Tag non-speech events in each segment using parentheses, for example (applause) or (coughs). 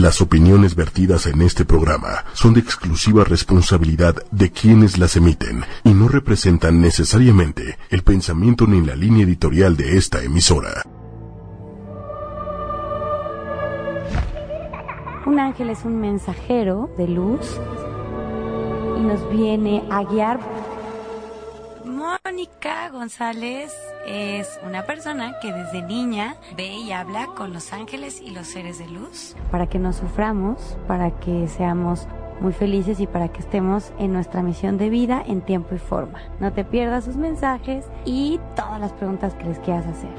Las opiniones vertidas en este programa son de exclusiva responsabilidad de quienes las emiten y no representan necesariamente el pensamiento ni la línea editorial de esta emisora. Un ángel es un mensajero de luz y nos viene a guiar. Mónica González es una persona que desde niña ve y habla con los ángeles y los seres de luz. Para que no suframos, para que seamos muy felices y para que estemos en nuestra misión de vida en tiempo y forma. No te pierdas sus mensajes y todas las preguntas que les quieras hacer.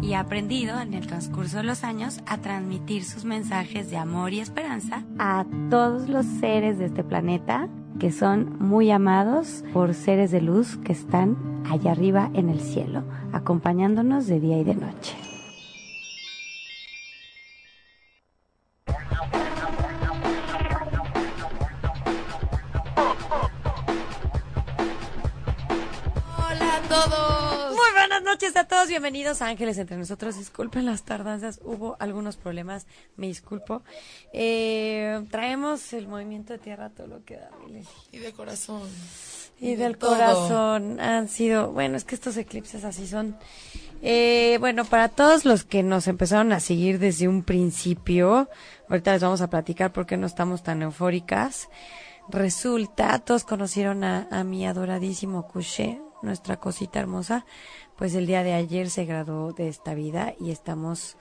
Y ha aprendido en el transcurso de los años a transmitir sus mensajes de amor y esperanza a todos los seres de este planeta que son muy amados por seres de luz que están allá arriba en el cielo, acompañándonos de día y de noche. Todos, bienvenidos a Ángeles entre nosotros. Disculpen las tardanzas, hubo algunos problemas, me disculpo. Eh, traemos el movimiento de tierra, todo lo que da. Y de corazón. Y de del corazón han sido, bueno, es que estos eclipses así son. Eh, bueno, para todos los que nos empezaron a seguir desde un principio, ahorita les vamos a platicar por qué no estamos tan eufóricas. Resulta, todos conocieron a, a mi adoradísimo Couché, nuestra cosita hermosa, pues el día de ayer se graduó de esta vida y estamos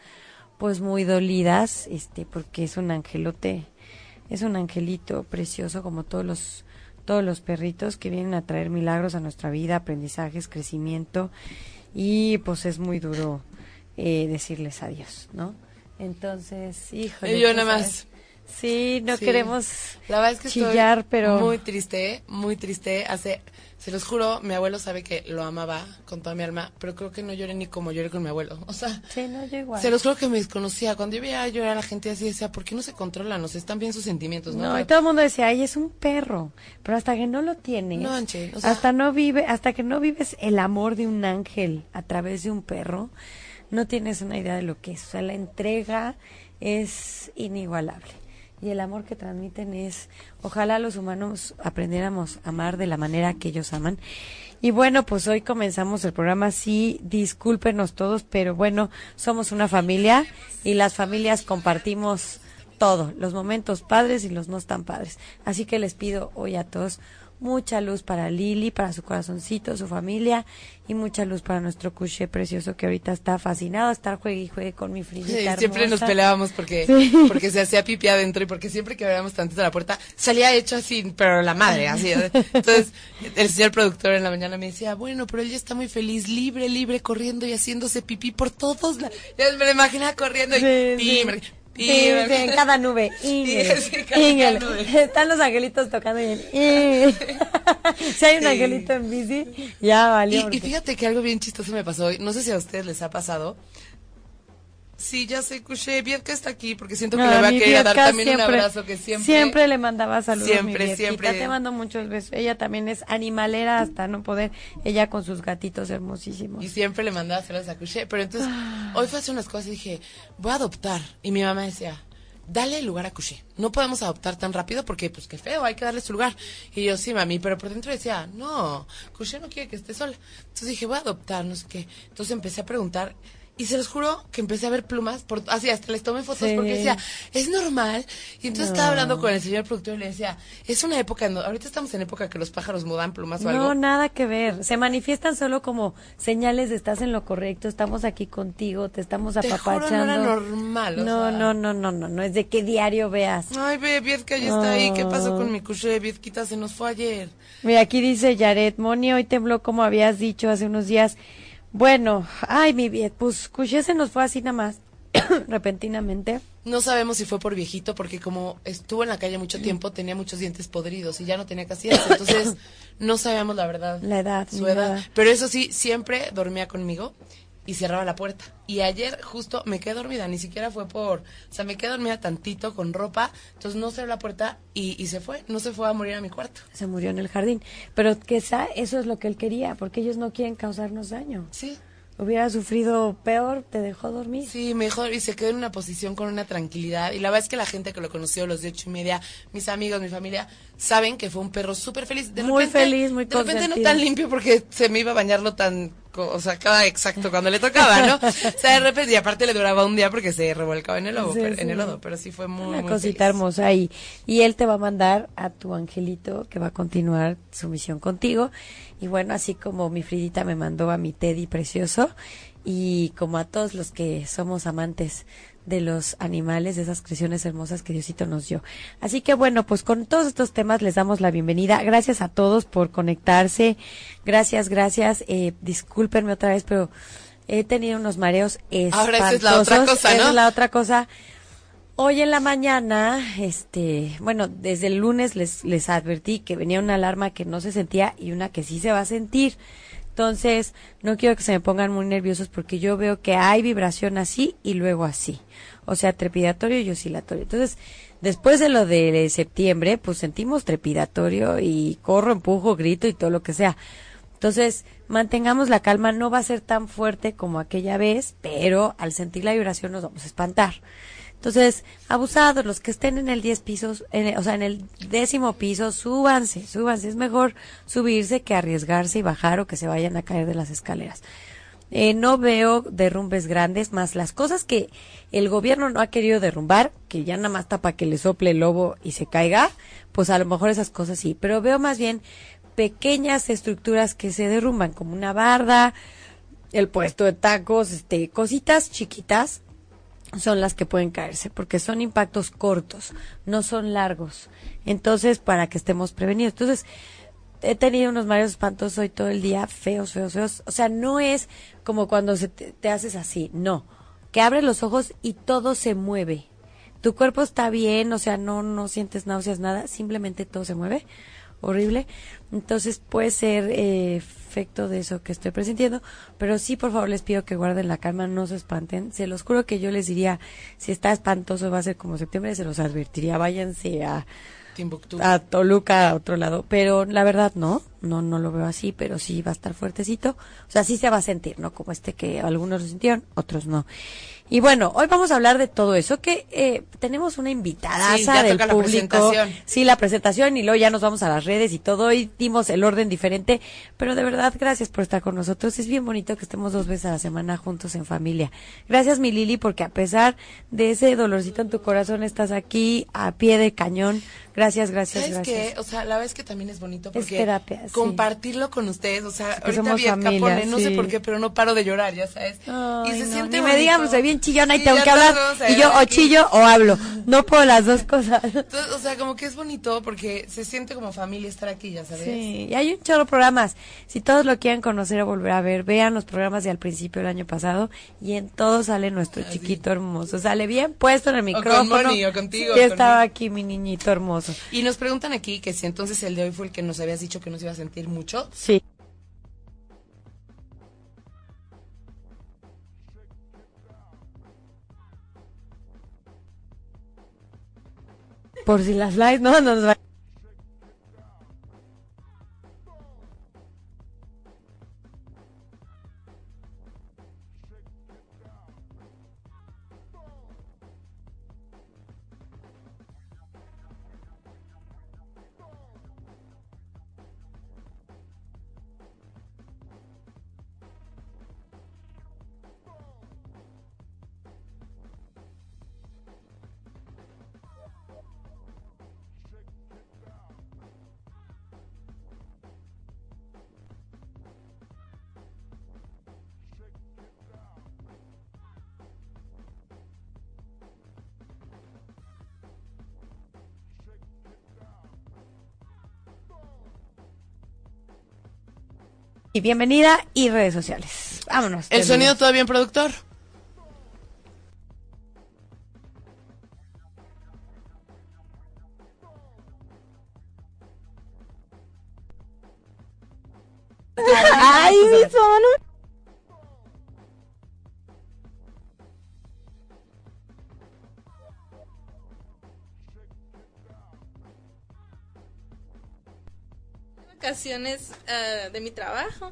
pues muy dolidas, este, porque es un angelote, es un angelito precioso como todos los todos los perritos que vienen a traer milagros a nuestra vida, aprendizajes, crecimiento y pues es muy duro eh, decirles adiós, ¿no? Entonces, híjole. Y yo nada más. Sí, no Sí. queremos La verdad es que chillar, estoy pero muy triste, muy triste. Hace, se los juro, mi abuelo sabe que lo amaba con toda mi alma, pero creo que no lloré ni como lloré con mi abuelo. (laughs) O sea, sí, no, yo igual. se los juro que me desconocía. Cuando yo veía llorar a la gente así, decía, ¿por qué no se controlan? O sea, están bien sus sentimientos, ¿no? No, y todo el mundo decía, ay, es un perro. Pero hasta que no lo tienes, No, Anche, o sea- hasta no vive, hasta que no vives el amor de un ángel a través de un perro, no tienes una idea de lo que es. O sea, la entrega es inigualable. Y el amor que transmiten es, ojalá los humanos aprendiéramos a amar de la manera que ellos aman. Y bueno, pues hoy comenzamos el programa. Sí, discúlpenos todos, pero bueno, somos una familia y las familias compartimos todo, los momentos padres y los no tan padres. Así que les pido hoy a todos mucha luz para Lili, para su corazoncito, su familia y mucha luz para nuestro cuché precioso que ahorita está fascinado a estar juegue y juegue con mi Sí, frillita siempre nos peleábamos porque, Sí. porque se hacía pipí adentro y porque siempre que abríamos tantito la puerta salía hecho así, pero la madre, así. Entonces, el señor productor en la mañana me decía, bueno, pero él ya está muy feliz, libre, libre, corriendo y haciéndose pipí por todos. La... Ya me lo imaginaba corriendo y Sí, (laughs) sí, en cada nube. Ingel, Sí, cada Ingel. nube. Están los angelitos tocando Ingel. (laughs) si hay un Sí. angelito en bici, ya valió. Y, porque- y fíjate que algo bien chistoso me pasó hoy. No sé si a ustedes les ha pasado. Sí, ya sé, Cuché, bien que está aquí, porque siento que No, le voy a querer dar Bielka también un abrazo que siempre... Siempre le mandaba saludos. Siempre, mi siempre. Te mando muchos besos. Ella también es animalera hasta no poder. Ella con sus gatitos hermosísimos. Y siempre le mandaba saludos a Cuché. Pero entonces, hoy fue a hacer unas cosas y dije, voy a adoptar. Y mi mamá decía, dale lugar a Cuché. No podemos adoptar tan rápido porque, pues, qué feo, hay que darle su lugar. Y yo, sí, mami, pero por dentro decía, no, Cuché no quiere que esté sola. Entonces dije, voy a adoptar, no sé qué. Entonces empecé a preguntar. Y se los juro que empecé a ver plumas, por, así hasta les tomé fotos Sí. porque decía, es normal. Y entonces No. estaba hablando con el señor productor y le decía, es una época, ahorita estamos en época que los pájaros mudan plumas o algo. No, nada que ver. Se manifiestan solo como señales de estás en lo correcto, estamos aquí contigo, te estamos Te juro, apapachando. no era normal, o no, sea. no, no, no, no, no es de qué diario veas. Ay, ve, Viedka ya está ahí. ¿Qué pasó con mi cuché? Viedquita se nos fue ayer. Mira, aquí dice Yaret, Moni hoy tembló como habías dicho hace unos días. Bueno, ay, mi bien, pues Cuché se nos fue así nada más, (coughs) repentinamente. No sabemos si fue por viejito, porque como estuvo en la calle mucho tiempo, tenía muchos dientes podridos y ya no tenía casillas. Entonces, (coughs) no sabíamos la verdad. La edad, Su edad. nada. Pero eso sí, siempre dormía conmigo y cerraba la puerta. Y ayer justo me quedé dormida, ni siquiera fue por... O sea, me quedé dormida tantito con ropa, entonces no cerró la puerta y, y se fue. No se fue a morir a mi cuarto. Se murió en el jardín. Pero quizá eso es lo que él quería, porque ellos no quieren causarnos daño. Sí. hubiera sufrido peor, te dejó dormir. Sí, mejor, y se quedó en una posición con una tranquilidad. Y la verdad es que la gente que lo conoció, los de ocho y media, mis amigos, mi familia, saben que fue un perro súper feliz. De Muy repente- feliz, muy De repente no tan limpio porque se me iba a bañarlo tan, o sea, cada exacto cuando le tocaba, ¿no? (laughs) o sea, de repente, y aparte le duraba un día porque se revolcaba en el lodo, Sí, pero, sí. en el lodo, pero sí fue muy, Una muy cosita feliz. hermosa y, y él te va a mandar a tu angelito que va a continuar su misión contigo. Y bueno, así como mi Fridita me mandó a mi Teddy precioso y como a todos los que somos amantes de los animales, de esas creaciones hermosas que Diosito nos dio. Así que bueno, pues con todos estos temas les damos la bienvenida. Gracias a todos por conectarse. Gracias, gracias. Eh, discúlpenme otra vez, pero he tenido unos mareos espantosos. Ahora esa es la otra cosa, es la otra cosa. Hoy en la mañana, este, bueno, desde el lunes les, les advertí que venía una alarma que no se sentía y una que sí se va a sentir. Entonces, no quiero que se me pongan muy nerviosos porque yo veo que hay vibración así y luego así. O sea, trepidatorio y oscilatorio. Entonces, después de lo de septiembre, pues sentimos trepidatorio y corro, empujo, grito y todo lo que sea. Entonces, mantengamos la calma, no va a ser tan fuerte como aquella vez, pero al sentir la vibración nos vamos a espantar. Entonces, abusados, los que estén en el 10 pisos, en o sea, en el décimo piso, súbanse, súbanse. Es mejor subirse que arriesgarse y bajar o que se vayan a caer de las escaleras. Eh, no veo derrumbes grandes, más las cosas que el gobierno no ha querido derrumbar, que ya nada más está para que le sople el lobo y se caiga, pues a lo mejor esas cosas sí. Pero veo más bien pequeñas estructuras que se derrumban, como una barda, el puesto de tacos, este, cositas chiquitas son las que pueden caerse, porque son impactos cortos, no son largos. Entonces, para que estemos prevenidos. Entonces, he tenido unos mareos espantosos hoy todo el día, feos, feos, feos. O sea, no es como cuando se te, haces así, no. Que abres los ojos y todo se mueve. Tu cuerpo está bien, o sea, no, no sientes náuseas, nada, simplemente todo se mueve. Horrible. Entonces puede ser eh, efecto de eso que estoy presintiendo, pero sí, por favor, les pido que guarden la calma, no se espanten. Se los juro que yo les diría, si está espantoso va a ser como septiembre, se los advertiría, váyanse a, Timbuktu. a Toluca, a otro lado. Pero la verdad no, no, no lo veo así, pero sí va a estar fuertecito. O sea, sí se va a sentir, ¿no? Como este que algunos lo sintieron, otros no. Y bueno, hoy vamos a hablar de todo eso, que eh, tenemos una invitada Sí, del la público. presentación. Sí, la presentación y luego ya nos vamos a las redes y todo. Hoy dimos el orden diferente, pero de verdad, gracias por estar con nosotros. Es bien bonito que estemos dos veces a la semana juntos en familia. Gracias, mi Lili, porque a pesar de ese dolorcito en tu corazón, estás aquí a pie de cañón. Gracias, gracias, ¿Sabes gracias. qué? O sea, la es que también es bonito Es porque terapia, sí. Compartirlo con ustedes, o sea, que ahorita somos vi a familia, Capone, no sé por qué, pero no paro de llorar, ya sabes. Ay, y se no, siente ni me digan, pues soy bien chillona y Sí, tengo que hablar. Y yo o chillo o hablo. No puedo las dos cosas. Entonces, o sea, como que es bonito porque se siente como familia estar aquí, ya sabes. Sí, y hay un chorro de programas. Si todos lo quieren conocer o volver a ver, vean los programas de al principio del año pasado y en todos sale nuestro chiquito hermoso. Sale bien puesto en el con micrófono. Moni, o contigo, Ya con estaba aquí mi niñito hermoso. Y nos preguntan aquí que si entonces el de hoy fue el que nos habías dicho que nos iba a sentir mucho. Sí. Por si las likes, no, no nos va. Y bienvenida y redes sociales. Vámonos. ¿El terminamos. sonido todo bien, productor? Ay, mi sono. Ah, de mi trabajo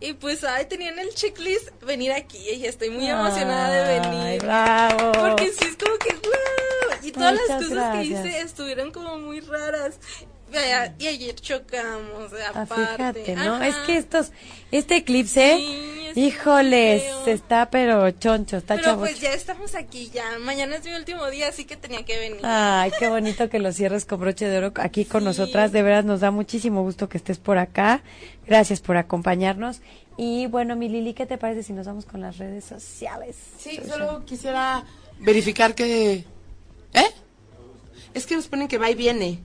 y pues ahí tenían el checklist venir aquí y estoy muy emocionada de venir. Ay, bravo. Porque sí es como que wow. Y todas las cosas que hice estuvieron como muy raras. Y ayer chocamos, Ah, aparte. fíjate, ¿no? Ajá. Es que estos, este eclipse, Sí, híjoles, feo. está pero choncho, está Pero chavo. pues ya estamos aquí, ya. Mañana es mi último día, así que tenía que venir. Ay, qué bonito que lo cierres con broche de oro aquí con nosotras. De veras nos da muchísimo gusto que estés por acá. Gracias por acompañarnos. Y bueno, mi Lili, ¿qué te parece si nos vamos con las redes sociales? Sí, solo quisiera verificar que... ¿Eh? Es que nos ponen que va y viene.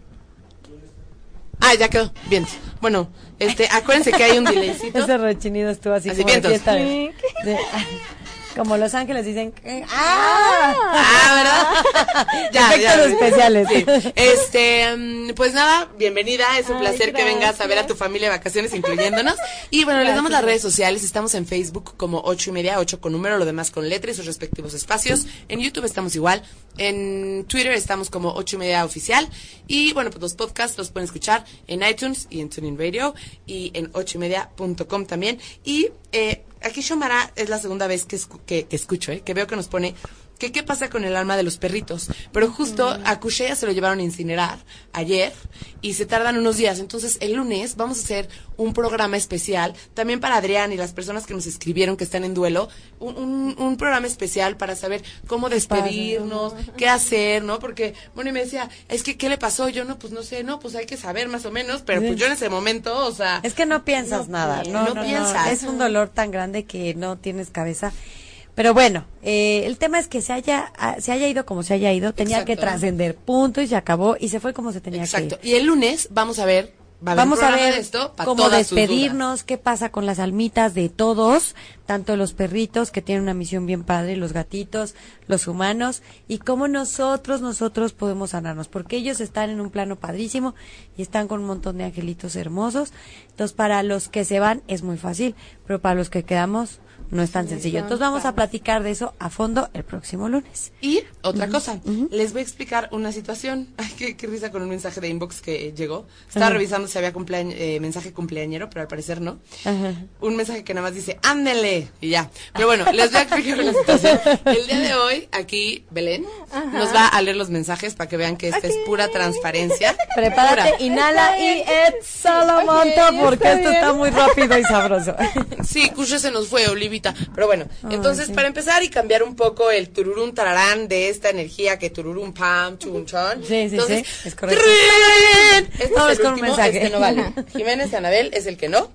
Ah, ya quedó. Bien. Bueno, este, acuérdense que hay un (laughs) delaycito. Ese rechinido estuvo así, Así, como de vientos. fiesta de- de- como Los Ángeles dicen, ¡ah! Ah, ¿verdad? (laughs) Efectos especiales. Sí. Este, mm, pues nada, bienvenida. Es un Ay, placer que vengas a ver a tu familia de vacaciones, incluyéndonos. Y bueno, les damos las redes sociales. Estamos en Facebook como ocho y media, ocho con número, lo demás con letra y sus respectivos espacios. En YouTube estamos igual. En Twitter estamos como ocho y media oficial. Y bueno, pues los podcasts los pueden escuchar en iTunes y en TuneIn Radio y en ocho y media punto com también. Y eh, aquí Shomara es la segunda vez que, escu- que, que escucho, ¿eh? que veo que nos pone que qué pasa con el alma de los perritos. Pero justo a Kushea se lo llevaron a incinerar ayer y se tardan unos días. Entonces el lunes vamos a hacer un programa especial también para Adrián y las personas que nos escribieron que están en duelo. Un, un- un programa especial para saber cómo despedirnos, qué hacer, ¿no? Porque, bueno, y me decía, es que, ¿qué le pasó? Yo no, pues no sé, no, pues hay que saber más o menos. Pero pues yo en ese momento, o sea... Es que no piensas No, nada, no, no, piensas. Es un dolor tan grande que no tienes cabeza. Pero bueno, eh, el tema es que se haya, ah, se haya ido como se haya ido, tenía que Exacto. trascender, punto, y se acabó, y se fue como se tenía Exacto. que ir. Y el lunes vamos a ver, va a Vamos a ver de esto cómo despedirnos, qué pasa con las almitas de todos, tanto los perritos que tienen una misión bien padre, los gatitos, los humanos, y cómo nosotros, nosotros podemos sanarnos, porque ellos están en un plano padrísimo y están con un montón de angelitos hermosos. Entonces, para los que se van es muy fácil, pero para los que quedamos no es tan sencillo. Entonces, vamos a platicar de eso a fondo el próximo lunes. Y otra cosa, les voy a explicar una situación. (laughs) Ay, qué, qué risa con un mensaje de inbox que llegó. Estaba revisando si había eh, mensaje cumpleañero, pero al parecer no. Un mensaje que nada más dice, ándele, y ya. Pero bueno, (laughs) les voy a explicar la situación. El día de hoy, aquí, Belén, nos va a leer los mensajes para que vean que esta es pura transparencia. Prepárate, Pura. inhala y exhala, monta, Ok, porque está esto está muy rápido y sabroso. (laughs) Sí, Cushe se nos fue, Olivita. Pero bueno, entonces sí. para empezar y cambiar un poco el tururún tararán de esta energía que tururún pam, chun chon. Sí, sí, entonces, sí, es correcto. Este es el con un último, mensaje. este no vale. (laughs) Jiménez Anabel es el que no.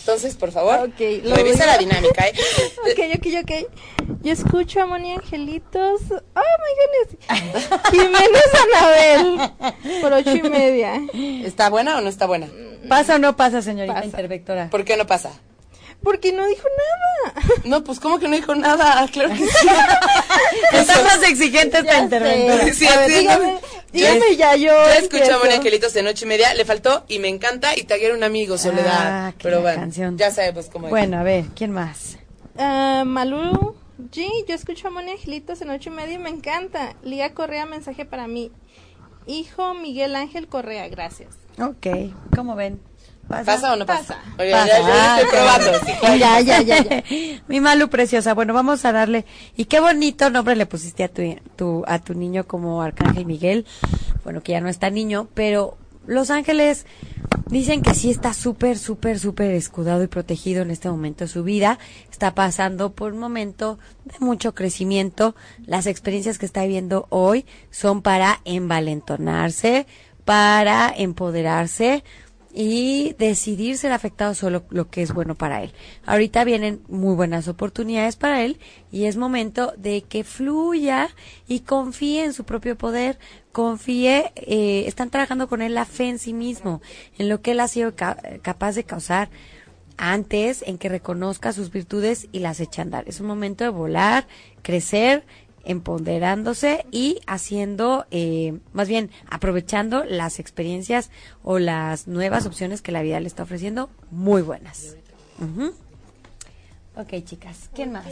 Entonces, por favor, Ok, lo revisa la dinámica, ¿eh? (laughs) Ok, ok, ok. Yo escucho a Moni Angelitos. Oh my goodness. (laughs) Jiménez Anabel. Por ocho y media. ¿Está buena o no está buena? ¿Pasa o no pasa, señorita Pasa. intervectora? ¿Por qué no pasa? Porque no dijo nada. No, pues ¿cómo que no dijo nada? Claro que sí. (laughs) Está más exigente esta interventora. Sí, a ver, dígame, ¿no? dígame ya yo. Yo escucho a empiezo. Moni Angelitos de noche y media, le faltó y me encanta y tagué a un amigo, Soledad. Ah, qué Pero bueno, canción. ya sabemos cómo es. Bueno, a ver, ¿quién más? Ah, Malú G, yo escucho a Moni Angelitos en ocho y media y me encanta. Lía Correa, mensaje para mí. Hijo Miguel Ángel Correa, gracias. Ok, ¿cómo ven? ¿Pasa o no pasa? Pasa. Oye, Pasa. ya, ya estoy probando. ok. sí, claro. Ya, ya, ya, ya. (laughs) Mi Malu preciosa. Bueno, vamos a darle. Y qué bonito nombre le pusiste a tu, tu- a tu niño como Arcángel Miguel. Bueno, que ya no está niño, pero Los Ángeles dicen que sí está súper, súper, súper escudado y protegido en este momento de su vida. Está pasando por un momento de mucho crecimiento. Las experiencias que está viviendo hoy son para envalentonarse, para empoderarse y decidir ser afectado solo lo que es bueno para él. Ahorita vienen muy buenas oportunidades para él y es momento de que fluya y confíe en su propio poder, confíe, eh, están trabajando con él la fe en sí mismo, en lo que él ha sido ca- capaz de causar antes, en que reconozca sus virtudes y las eche a andar. Es un momento de volar, crecer, empoderándose y haciendo, eh, más bien aprovechando las experiencias o las nuevas opciones que la vida le está ofreciendo, muy buenas. Ujú. Ok, chicas, ¿quién más?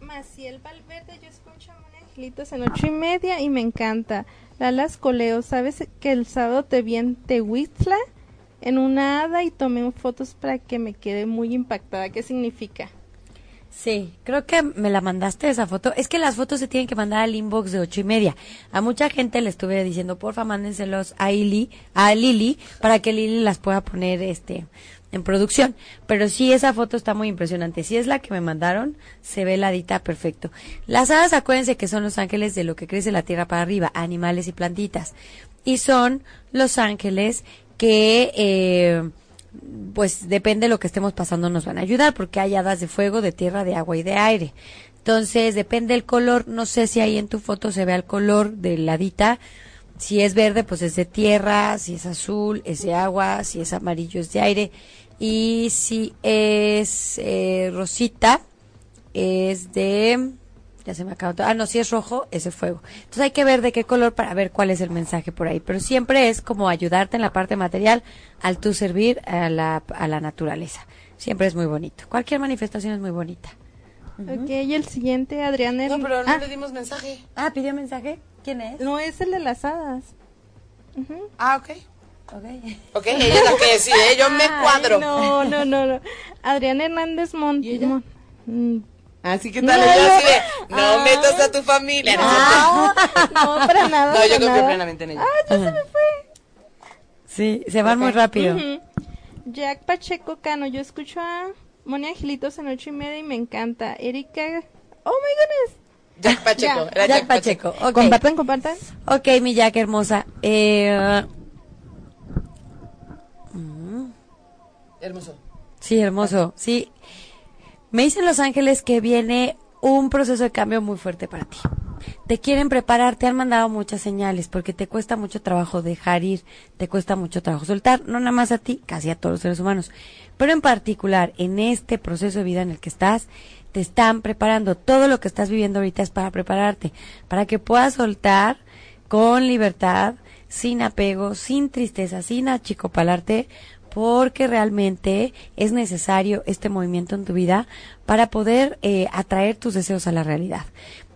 Maciel Valverde, yo escucho Angelitos en ocho y media y me encanta. Lalas Coleo, ¿sabes que el sábado te vi en Tehuistla? en una hada y tomé fotos para que me quede muy impactada. ¿Qué significa? Sí, creo que me la mandaste esa foto. Es que las fotos se tienen que mandar al inbox de ocho y media. A mucha gente le estuve diciendo, porfa, mándenselos a Lili, a Lili, para que Lili las pueda poner, este, en producción. Pero sí, esa foto está muy impresionante. Si es la que me mandaron, se ve la dita perfecto. Las hadas, acuérdense que son los ángeles de lo que crece la tierra para arriba, animales y plantitas. Y son los ángeles que, eh, pues depende de lo que estemos pasando nos van a ayudar porque hay hadas de fuego, de tierra, de agua y de aire. Entonces depende el color, no sé si ahí en tu foto se ve el color de la. Si es verde, pues es de tierra, si es azul, es de agua, si es amarillo, es de aire. Y si es eh, rosita, es de ya se me acabó. todo. Ah, no, si es rojo, ese fuego. Entonces hay que ver de qué color para ver cuál es el mensaje por ahí. Pero siempre es como ayudarte en la parte material al tú servir a la, a la naturaleza. Siempre es muy bonito. Cualquier manifestación es muy bonita. Ok, y el siguiente, Adrián. No, Her- pero no ah, le dimos mensaje. Ah, pidió mensaje. ¿Quién es? no es el de las hadas. Ah, ok. Ok. Ok, ella es la que decide, yo me Ay, cuadro. No, no, no, no. Adrián Hernández Mont. ¿Y ella? Mon- mm, Así que tal, No, yo así de, no ah. metas a tu familia. ¿no? no, para (laughs) nada. No, yo confío nada. plenamente en ella. Sí, se van muy rápido. Jack Pacheco Cano, yo escucho a Moni Angelitos en ocho y media y me encanta. Erika, oh my goodness. Jack Pacheco. Ya, era Jack Pacheco. Ok. Compartan, compartan. Ok, mi Jack hermosa. Eh, Hermoso. Sí, hermoso. Sí. Me dicen Los Ángeles que viene un proceso de cambio muy fuerte para ti. Te quieren preparar, te han mandado muchas señales porque te cuesta mucho trabajo dejar ir, te cuesta mucho trabajo soltar, no nada más a ti, casi a todos los seres humanos. Pero en particular, en este proceso de vida en el que estás, te están preparando. Todo lo que estás viviendo ahorita es para prepararte, para que puedas soltar con libertad, sin apego, sin tristeza, sin achicopalarte, porque realmente es necesario este movimiento en tu vida para poder eh, atraer tus deseos a la realidad.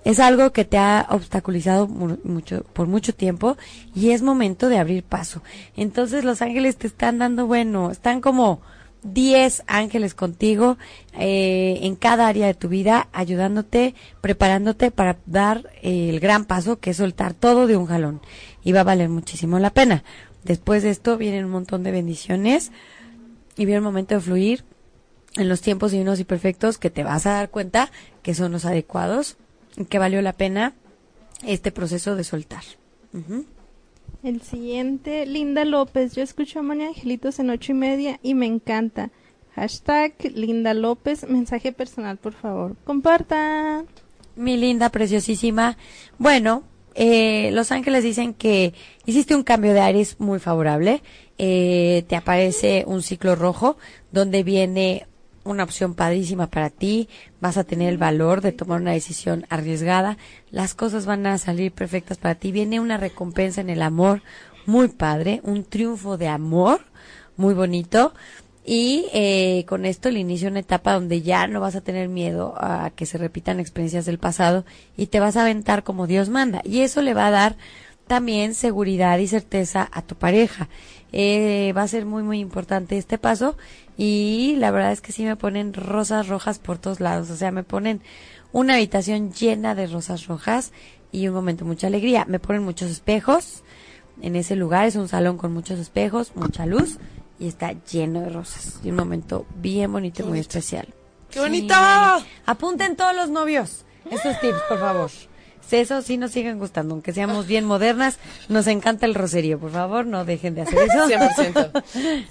Es algo que te ha obstaculizado mu- mucho, por mucho tiempo y es momento de abrir paso. Entonces los ángeles te están dando, bueno, están como 10 ángeles contigo eh, en cada área de tu vida, ayudándote, preparándote para dar eh, el gran paso que es soltar todo de un jalón. Y va a valer muchísimo la pena. Después de esto vienen un montón de bendiciones y viene el momento de fluir en los tiempos divinos y perfectos que te vas a dar cuenta que son los adecuados y que valió la pena este proceso de soltar. El siguiente, Linda López. Yo escucho a Moni Angelitos en ocho y media y me encanta. Hashtag Linda López. Mensaje personal, por favor. Compartan. Mi linda, preciosísima. Bueno, eh, Los Ángeles dicen que hiciste un cambio de aires muy favorable. Eh, te aparece un ciclo rojo donde viene una opción padrísima para ti. Vas a tener el valor de tomar una decisión arriesgada. Las cosas van a salir perfectas para ti. Viene una recompensa en el amor muy padre, un triunfo de amor muy bonito. Y eh, con esto le inicia una etapa donde ya no vas a tener miedo a que se repitan experiencias del pasado y te vas a aventar como Dios manda. Y eso le va a dar también seguridad y certeza a tu pareja. Eh, va a ser muy, muy importante este paso y la verdad es que sí me ponen rosas rojas por todos lados. O sea, me ponen una habitación llena de rosas rojas y un momento mucha alegría. Me ponen muchos espejos en ese lugar. Es un salón con muchos espejos, mucha luz y está lleno de rosas. Y un momento bien bonito y muy especial. ¡Qué bonito! Apunten todos los novios estos tips, por favor. Eso sí nos siguen gustando, aunque seamos bien modernas, nos encanta el roserío, por favor, no dejen de hacer eso. 100%.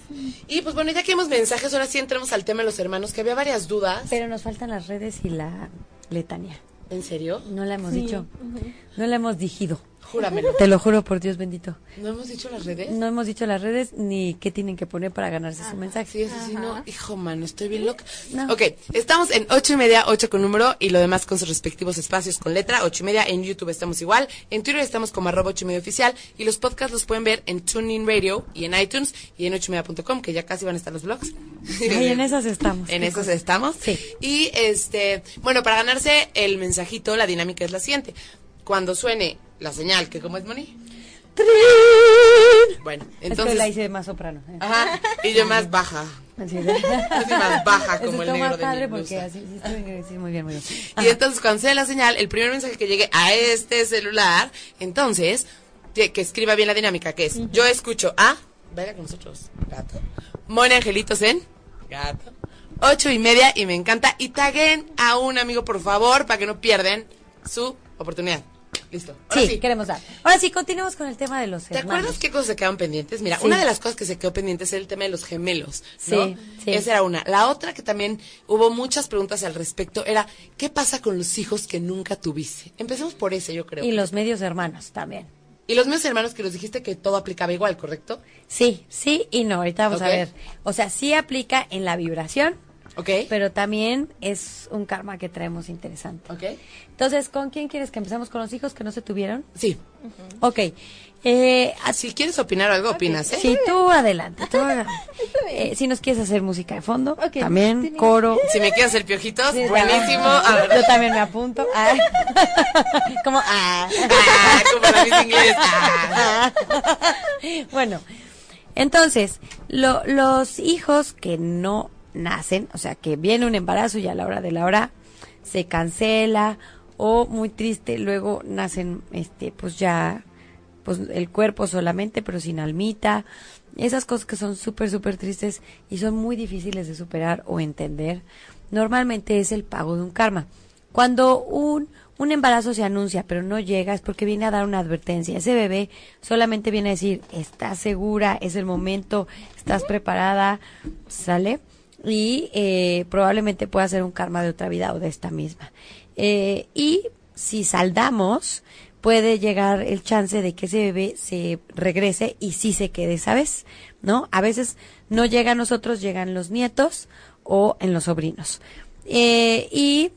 Y pues bueno, ya que hemos mensajes, ahora sí entramos al tema de los hermanos, que había varias dudas. Pero nos faltan las redes y la letanía. ¿En serio? No la hemos dicho, no la hemos digido. Júramelo. Te lo juro por Dios bendito. ¿No hemos dicho las redes? No hemos dicho las redes ni qué tienen que poner para ganarse su mensaje. Sí, eso sí, no. Hijo, mano, estoy bien loca. No. Ok, estamos en ocho y media, ocho con número y lo demás con sus respectivos espacios con letra. Ocho y media, en YouTube estamos igual. En Twitter estamos como arroba ocho y media oficial. Y los podcasts los pueden ver en TuneIn Radio y en iTunes y en ocho y media.com, que ya casi van a estar los blogs. Ahí en (laughs) esas estamos. En esos estamos. Sí. Y este, bueno, para ganarse el mensajito, la dinámica es la siguiente. Cuando suene la señal, que como es Moni, ¡Trin! Bueno, es que entonces. la hice más soprano. ¿eh? Ajá, y yo más baja. Así Así más baja Eso como el estuvo negro más de padre mi porque así, sí, sí, muy bien, muy bien. Y entonces cuando se dé la señal, el primer mensaje que llegue a este celular, entonces, que, que escriba bien la dinámica, que es, yo escucho a, venga con nosotros, gato, Moni Angelitos en, gato, ocho y media, y me encanta, y taguen a un amigo, por favor, para que no pierden su oportunidad. Listo. Ahora Sí, queremos dar. Ahora sí, continuamos con el tema de los ¿Te hermanos. acuerdas qué cosas se quedaron pendientes? Mira, Sí. una de las cosas que se quedó pendiente es el tema de los gemelos, ¿no? Sí, sí. Esa era una. La otra que también hubo muchas preguntas al respecto era, ¿qué pasa con los hijos que nunca tuviste? Empecemos por ese, yo creo. Y los medios hermanos también. Y los míos hermanos que los dijiste que todo aplicaba igual, ¿correcto? Sí, sí y no. Ahorita vamos a ver. O sea, sí aplica en la vibración, ¿Ok? pero también es un karma que traemos interesante. ¿Ok? Entonces, ¿con quién quieres que empecemos? ¿Con los hijos que no se tuvieron? Sí. Ok. Eh, Si quieres opinar algo, opinas, ¿eh? Sí, tú adelante. Tú (laughs) adelante. Eh, si nos quieres hacer música de fondo, también, coro. Si me quieres hacer piojitos, Sí, buenísimo. A ver. Yo también me apunto. Ah. (laughs) Como, ah. Ah, como la Inglés. Ah. (laughs) bueno, entonces, lo- los hijos que no nacen, o sea, que viene un embarazo y a la hora de la hora se cancela o muy triste, luego nacen, este, pues ya, pues el cuerpo solamente, pero sin almita. Esas cosas que son súper, súper tristes y son muy difíciles de superar o entender, normalmente es el pago de un karma. Cuando un, un embarazo se anuncia pero no llega es porque viene a dar una advertencia. Ese bebé solamente viene a decir, estás segura, es el momento, estás preparada, ¿sale? Y eh, probablemente pueda ser un karma de otra vida o de esta misma. Eh, y si saldamos, puede llegar el chance de que ese bebé se regrese y sí se quede, ¿sabes? ¿No? A veces no llega a nosotros, llegan los nietos o en los sobrinos. Eh, y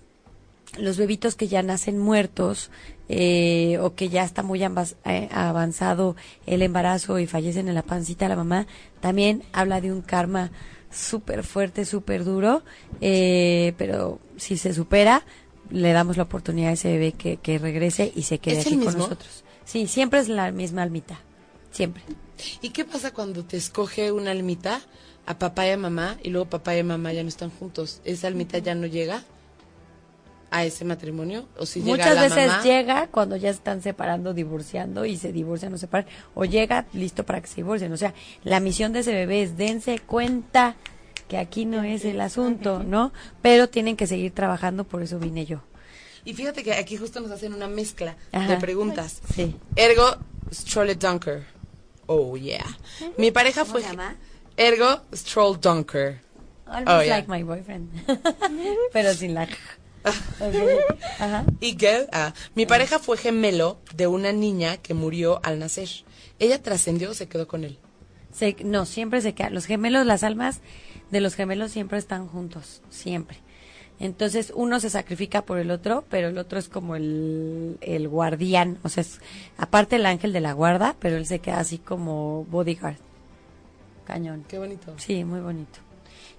los bebitos que ya nacen muertos eh, o que ya está muy eh, avanzado el embarazo y fallecen en la pancita la mamá, también habla de un karma súper fuerte, súper duro, eh, pero si se supera, le damos la oportunidad a ese bebé que, que regrese y se quede ¿Es aquí con mismo? nosotros. Sí, siempre es la misma almita, siempre. ¿Y qué pasa cuando te escoge una almita a papá y a mamá y luego papá y mamá ya no están juntos? ¿Esa almita ya no llega a ese matrimonio? ¿O si llega Muchas la veces mamá? llega cuando ya están separando, divorciando y se divorcian o separan, o llega listo para que se divorcien. O sea, la misión de ese bebé es dense cuenta que aquí no es el asunto, ¿no? Pero tienen que seguir trabajando, por eso vine yo. Y fíjate que aquí justo nos hacen una mezcla Ajá. de preguntas. Sí. Ergo Stroll Dunker. Oh, yeah. Mi pareja ¿Cómo fue... se llama? Ergo Stroll Dunker. Almost Oh, yeah. like my boyfriend. (laughs) Pero sin la... (laughs) Ajá. Y que, ah, mi pareja fue gemelo de una niña que murió al nacer. ¿Ella trascendió o se quedó con él? Se- no, siempre se quedan. Los gemelos, las almas de los gemelos siempre están juntos, siempre. Entonces uno se sacrifica por el otro, pero el otro es como el, el guardián, o sea, es aparte el ángel de la guarda, pero él se queda así como bodyguard. Cañón. Qué bonito. Sí, muy bonito.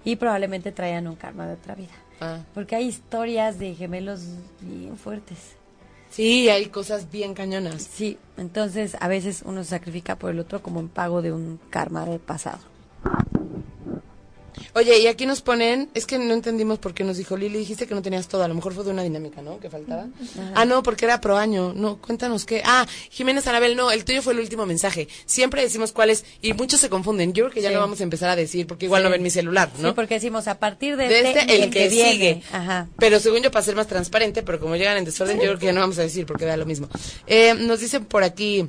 Y probablemente traigan un karma de otra vida. Ah. Porque hay historias de gemelos bien fuertes. Sí, hay cosas bien cañonas. Sí, entonces a veces uno se sacrifica por el otro como en pago de un karma del pasado. Oye, y aquí nos ponen, es que no entendimos por qué nos dijo Lili, dijiste que no tenías todo, a lo mejor fue de una dinámica, ¿no? Que faltaba. Ah, no, porque era pro año. No, cuéntanos qué. Ah, Jiménez Anabel, no, el tuyo fue el último mensaje. Siempre decimos cuál es, y muchos se confunden. Yo creo que ya Sí. lo vamos a empezar a decir, porque igual Sí. no ven mi celular, ¿no? Sí, porque decimos a partir de, de este, el, que, sigue. Ajá. Pero según yo, para ser más transparente, pero como llegan en desorden, yo creo que ya no vamos a decir porque da lo mismo. Eh, nos dicen por aquí,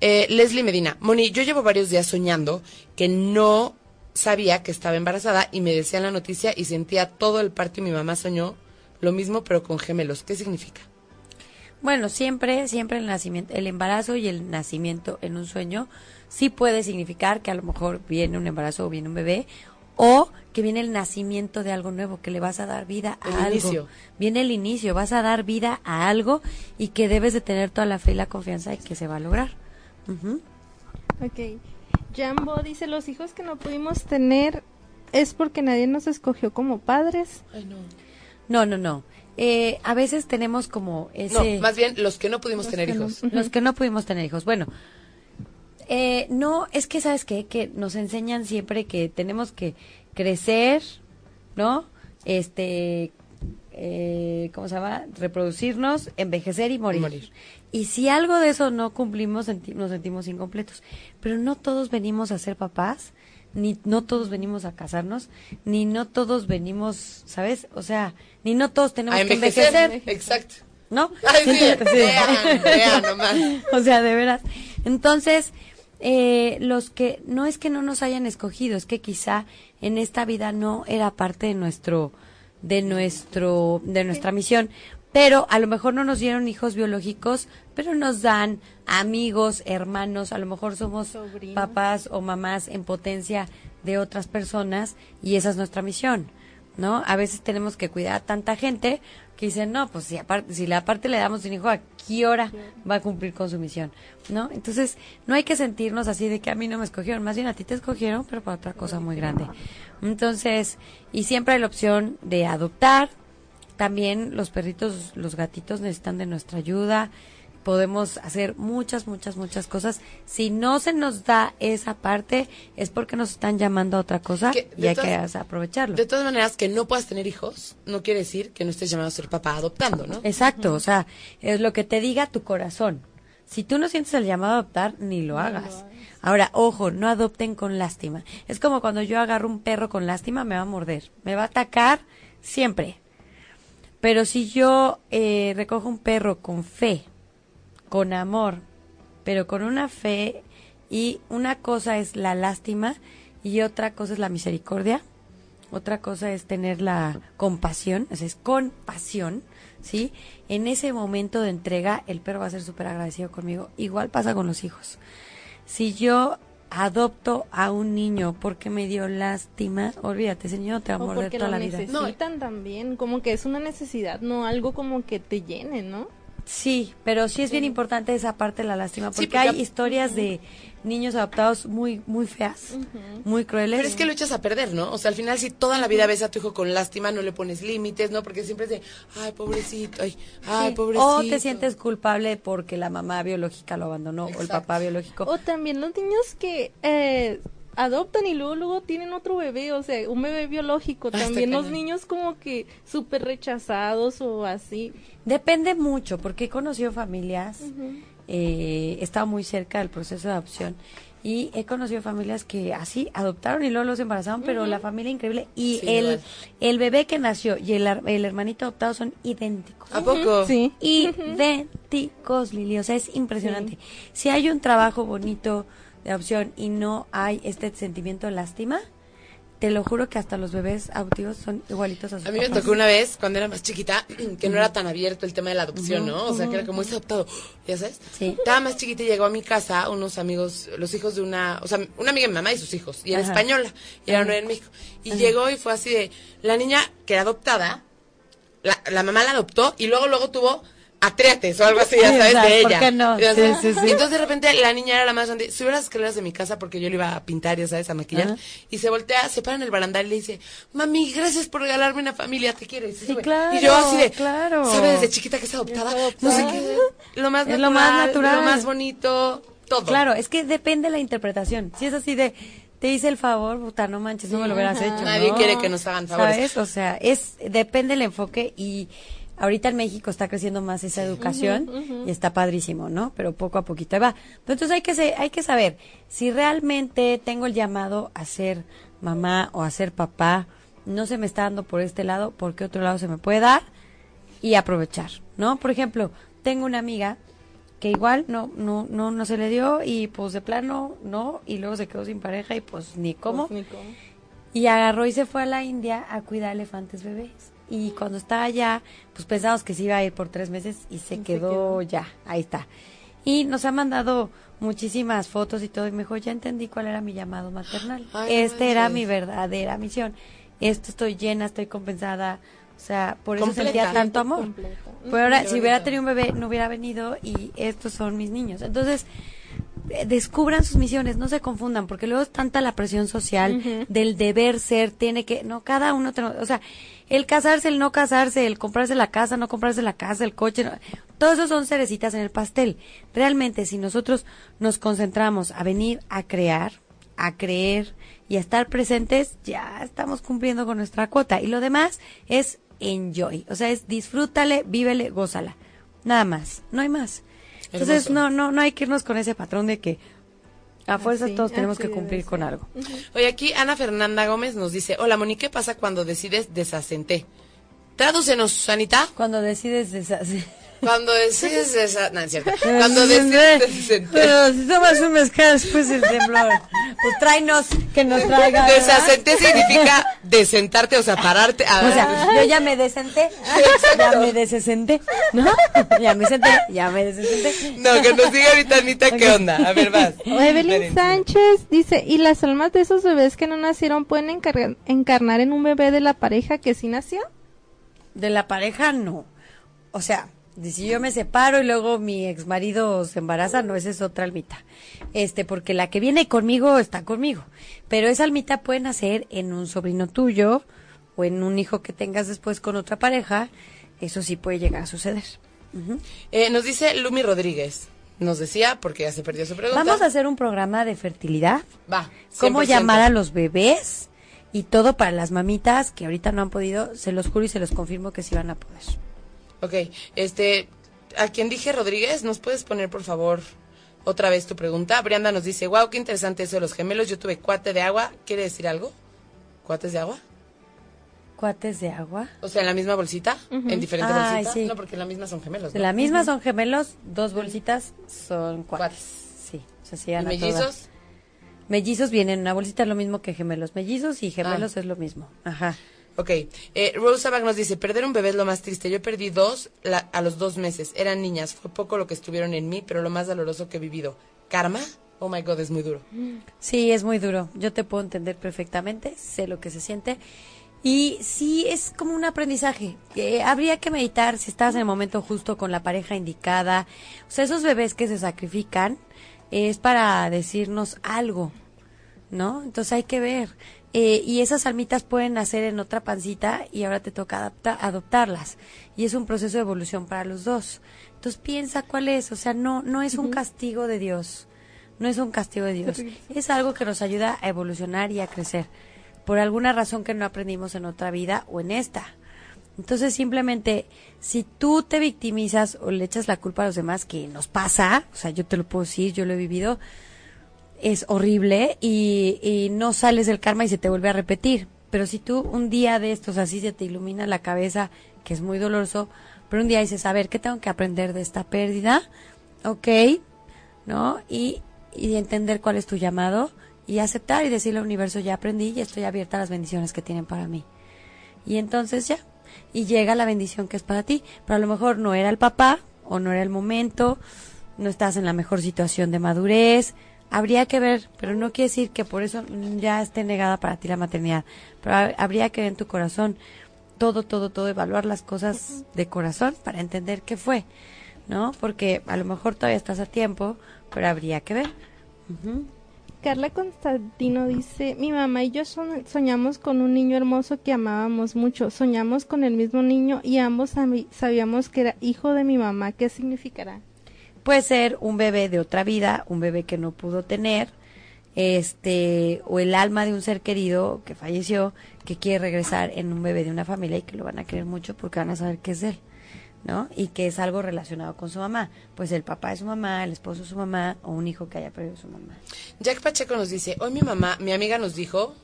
eh, Leslie Medina, Moni, yo llevo varios días soñando que no sabía que estaba embarazada y me decían la noticia y sentía todo el parto y mi mamá soñó lo mismo pero con gemelos. ¿Qué significa? Bueno, siempre, siempre el nacimiento, el embarazo y el nacimiento en un sueño sí puede significar que a lo mejor viene un embarazo o viene un bebé o que viene el nacimiento de algo nuevo, que le vas a dar vida a El algo. inicio. Viene el inicio, vas a dar vida a algo y que debes de tener toda la fe y la confianza de que se va a lograr. Ok. Jambo dice, los hijos que no pudimos tener es porque nadie nos escogió como padres. Ay, no. No, no, no. Eh, a veces tenemos como ese... No, más bien los que no pudimos tener no. hijos. Los que no pudimos tener hijos. Bueno, Eh, no, es que, ¿sabes qué? Que nos enseñan siempre que tenemos que crecer, ¿no? Este, eh, ¿cómo se llama? Reproducirnos, envejecer y morir. Y morir. Y si algo de eso no cumplimos, senti- nos sentimos incompletos. Pero no todos venimos a ser papás, ni no todos venimos a casarnos, ni no todos venimos, ¿sabes? O sea, ni no todos tenemos A que envejecer. Exacto. ¿no? Ay, sí, (laughs) sí. vean, vean nomás. (laughs) o sea, de veras. Entonces, eh, los que no es que no nos hayan escogido, es que quizá en esta vida no era parte de nuestro, de nuestro, de nuestra misión. Pero a lo mejor no nos dieron hijos biológicos, pero nos dan amigos, hermanos, a lo mejor somos Sobrinos. papás o mamás en potencia de otras personas y esa es nuestra misión. ¿No? A veces tenemos que cuidar a tanta gente que dicen, no, pues si aparte, si la aparte le damos un hijo, ¿a qué hora va a cumplir con su misión? ¿No? Entonces, no hay que sentirnos así de que a mí no me escogieron, más bien a ti te escogieron, pero para otra cosa muy grande. Entonces, y siempre hay la opción de adoptar, también los perritos, los gatitos necesitan de nuestra ayuda. Podemos hacer muchas, muchas, muchas cosas. Si no se nos da esa parte, es porque nos están llamando a otra cosa Que, y hay todas- que aprovecharlo. De todas maneras, que no puedas tener hijos no quiere decir que no estés llamado a ser papá adoptando, ¿no? Exacto, o sea, es lo que te diga tu corazón. Si tú no sientes el llamado a adoptar, ni lo hagas. Ahora, ojo, no adopten con lástima. Es como cuando yo agarro un perro con lástima, me va a morder, me va a atacar siempre. Pero si yo eh, recojo un perro con fe, con amor, pero con una fe y una cosa es la lástima y otra cosa es la misericordia, otra cosa es tener la compasión, o sea, es compasión, ¿sí? En ese momento de entrega, el perro va a ser súper agradecido conmigo. Igual pasa con los hijos. Si yo adopto a un niño porque me dio lástima, olvídate, ese niño te va a morder toda la vida. necesitan también, como que es una necesidad, no algo como que te llene, ¿no? Sí, pero sí es bien importante esa parte de la lástima, Sí, porque, hay historias de niños adoptados muy, muy feas, muy crueles. Pero es que lo echas a perder, ¿no? O sea, al final, si toda la vida ves a tu hijo con lástima, no le pones límites, ¿no? Porque siempre es de, ay, pobrecito, ay, ay, Sí, pobrecito. O te sientes culpable porque la mamá biológica lo abandonó o el papá biológico. O también los niños que eh, adoptan y luego luego tienen otro bebé, o sea, un bebé biológico. Ah, también los niños como que súper rechazados o así. Depende mucho, porque he conocido familias, eh, he estado muy cerca del proceso de adopción y he conocido familias que así adoptaron y luego los embarazaron, pero la familia increíble y Sí, el, igual. el bebé que nació y el, ar- el hermanito adoptado son idénticos. ¿A poco? Sí. idénticos, Lili. O sea, es impresionante. Si hay un trabajo bonito de adopción y no hay este sentimiento de lástima, te lo juro que hasta los bebés adoptivos son igualitos a sus A mí me papás. tocó una vez, cuando era más chiquita, (clears throat) que no era tan abierto el tema de la adopción, ¿no? O sea, que era como ese adoptado, ¿ya sabes? Sí. Estaba más chiquita y llegó a mi casa unos amigos, los hijos de una, o sea, una amiga de mi mamá y sus hijos, y era Ajá. española, y era en México. Y llegó y fue así de, la niña que era adoptada, la, la mamá la adoptó y luego, luego tuvo atreates o algo así, ya sabes, de ¿por ella. qué no? Ya Sí, sabes. sí, sí. Y entonces de repente la niña era la más grande, subió las escaleras de mi casa porque yo le iba a pintar, ya sabes, a maquillar, Ajá. y se voltea, se para en el barandal y le dice, mami, gracias por regalarme una familia, te quiero. Y, se Sí, sube. claro, y yo así de, claro. ¿sabe desde chiquita que es adoptada? No sé qué, lo más Es natural, lo más natural. lo más bonito, todo. Claro, es que depende de la interpretación. Si es así de, te hice el favor, puta, no manches, no me lo hubieras hecho. Nadie ¿no? quiere que nos hagan favores. ¿Sabes? O sea, es, depende del enfoque y ahorita en México está creciendo más esa educación y está padrísimo, ¿no? Pero poco a poquito va. Pero entonces hay que, hay que saber si realmente tengo el llamado a ser mamá o a ser papá, no se me está dando por este lado, ¿por qué otro lado se me puede dar? y aprovechar, ¿no? Por ejemplo, tengo una amiga que igual no no no no se le dio y pues de plano no y luego se quedó sin pareja y pues ni cómo Pues, ni cómo. y agarró y se fue a la India a cuidar elefantes bebés y cuando estaba allá pues pensamos que se iba a ir por tres meses y se, Y se quedó, ya ahí está. Y nos ha mandado muchísimas fotos y todo y me dijo ya entendí cuál era mi llamado maternal. Ay, no este era mi verdadera misión. Esto estoy llena estoy compensada o sea por eso Completa. sentía tanto amor. Completa. pero ahora, si hubiera tenido un bebé, no hubiera venido y estos son mis niños. Entonces, eh, descubran sus misiones, no se confundan, porque luego es tanta la presión social del deber ser, tiene que, no, cada uno, tenemos- o sea, el casarse, el no casarse, el comprarse la casa, no comprarse la casa, el coche, no- todo eso son cerecitas en el pastel. Realmente, si nosotros nos concentramos a venir a crear, a creer y a estar presentes, ya estamos cumpliendo con nuestra cuota. Y lo demás es enjoy, o sea, es disfrútale, vívele, gózala. Nada más, no hay más. Entonces, no, no, no hay que irnos con ese patrón de que a fuerza Así, todos tenemos así que cumplir con algo. Oye, aquí Ana Fernanda Gómez nos dice, hola Moni, ¿qué pasa cuando decides desasenté? Tradúcenos, Anita. Cuando decides deshacer. (laughs) Cuando decides desa... No, es cierto. Cuando decides. Pero si tomas un mezcal después del temblor, pues tráenos que nos traiga. ¿verdad? Desasenté significa desentarte, o sea, pararte. A... O sea, yo ya me desenté, ya me desenté, ¿no? Ya me senté, ya me desenté. No, que nos diga ahorita Anita qué onda. A ver, vas. O (laughs) Evelyn. Sánchez dice, ¿y las almas de esos bebés que no nacieron pueden encarnar en un bebé de la pareja que sí nació? De la pareja, no. O sea, si yo me separo y luego mi ex marido se embaraza, no, esa es otra almita. Este, porque la que viene conmigo está conmigo. Pero esa almita puede nacer en un sobrino tuyo o en un hijo que tengas después con otra pareja. Eso sí puede llegar a suceder. Eh, nos dice Lumi Rodríguez. Nos decía, porque ya se perdió su pregunta. Vamos a hacer un programa de fertilidad. Va. Cómo 100%. llamar a los bebés y todo para las mamitas que ahorita no han podido. Se los juro y se los confirmo que sí van a poder. Ok, este, a quien dije Rodríguez, ¿nos puedes poner por favor otra vez tu pregunta? Brianda nos dice, wow, qué interesante eso de los gemelos. Yo tuve cuate de agua. ¿Quiere decir algo? ¿Cuates de agua? Cuates de agua. O sea, en la misma bolsita, en diferente Ay, bolsita. sí. No, porque en la misma son gemelos. De ¿no? la misma son gemelos, dos bolsitas son cuates. Cuates. Sí, o sea, se ¿Y toda. mellizos? Mellizos vienen en una bolsita, lo mismo que gemelos. Mellizos y gemelos Ah. es lo mismo. Ajá. Ok, eh, Rosa nos dice, perder un bebé es lo más triste. Yo perdí dos la- a los dos meses. Eran niñas. Fue poco lo que estuvieron en mí, pero lo más doloroso que he vivido. ¿Karma? Oh my God, es muy duro. Sí, es muy duro. Yo te puedo entender perfectamente, sé lo que se siente. Y sí, es como un aprendizaje. que habría que meditar si estás en el momento justo con la pareja indicada. O sea, esos bebés que se sacrifican es para decirnos algo, ¿no? Entonces hay que ver. Eh, y esas almitas pueden nacer en otra pancita y ahora te toca adapta- adoptarlas. Y es un proceso de evolución para los dos. Entonces piensa cuál es. O sea, no, no es un castigo de Dios. No es un castigo de Dios. Es algo que nos ayuda a evolucionar y a crecer. Por alguna razón que no aprendimos en otra vida o en esta. Entonces simplemente, si tú te victimizas o le echas la culpa a los demás, que nos pasa, o sea, yo te lo puedo decir, yo lo he vivido, es horrible y, y no sales del karma y se te vuelve a repetir. Pero si tú un día de estos así se te ilumina la cabeza, que es muy doloroso, pero un día dices, a ver, ¿qué tengo que aprender de esta pérdida? Ok, ¿no? Y, y entender cuál es tu llamado y aceptar y decirle al universo, ya aprendí y estoy abierta a las bendiciones que tienen para mí. Y entonces ya, y llega la bendición que es para ti, pero a lo mejor no era el papá o no era el momento, no estás en la mejor situación de madurez, habría que ver, pero no quiere decir que por eso ya esté negada para ti la maternidad, pero ha- habría que ver en tu corazón todo, todo, todo, evaluar las cosas de corazón para entender qué fue, ¿no? Porque a lo mejor todavía estás a tiempo, pero habría que ver. Carla Constantino dice, mi mamá y yo son- soñamos con un niño hermoso que amábamos mucho. Soñamos con el mismo niño y ambos sabíamos que era hijo de mi mamá. ¿Qué significará? Puede ser un bebé de otra vida, un bebé que no pudo tener, este, o el alma de un ser querido que falleció, que quiere regresar en un bebé de una familia y que lo van a querer mucho porque van a saber que es él, ¿no? Y que es algo relacionado con su mamá. Pues el papá es su mamá, el esposo es su mamá, o un hijo que haya perdido su mamá. Jack Pacheco nos dice, hoy mi mamá, mi amiga nos dijo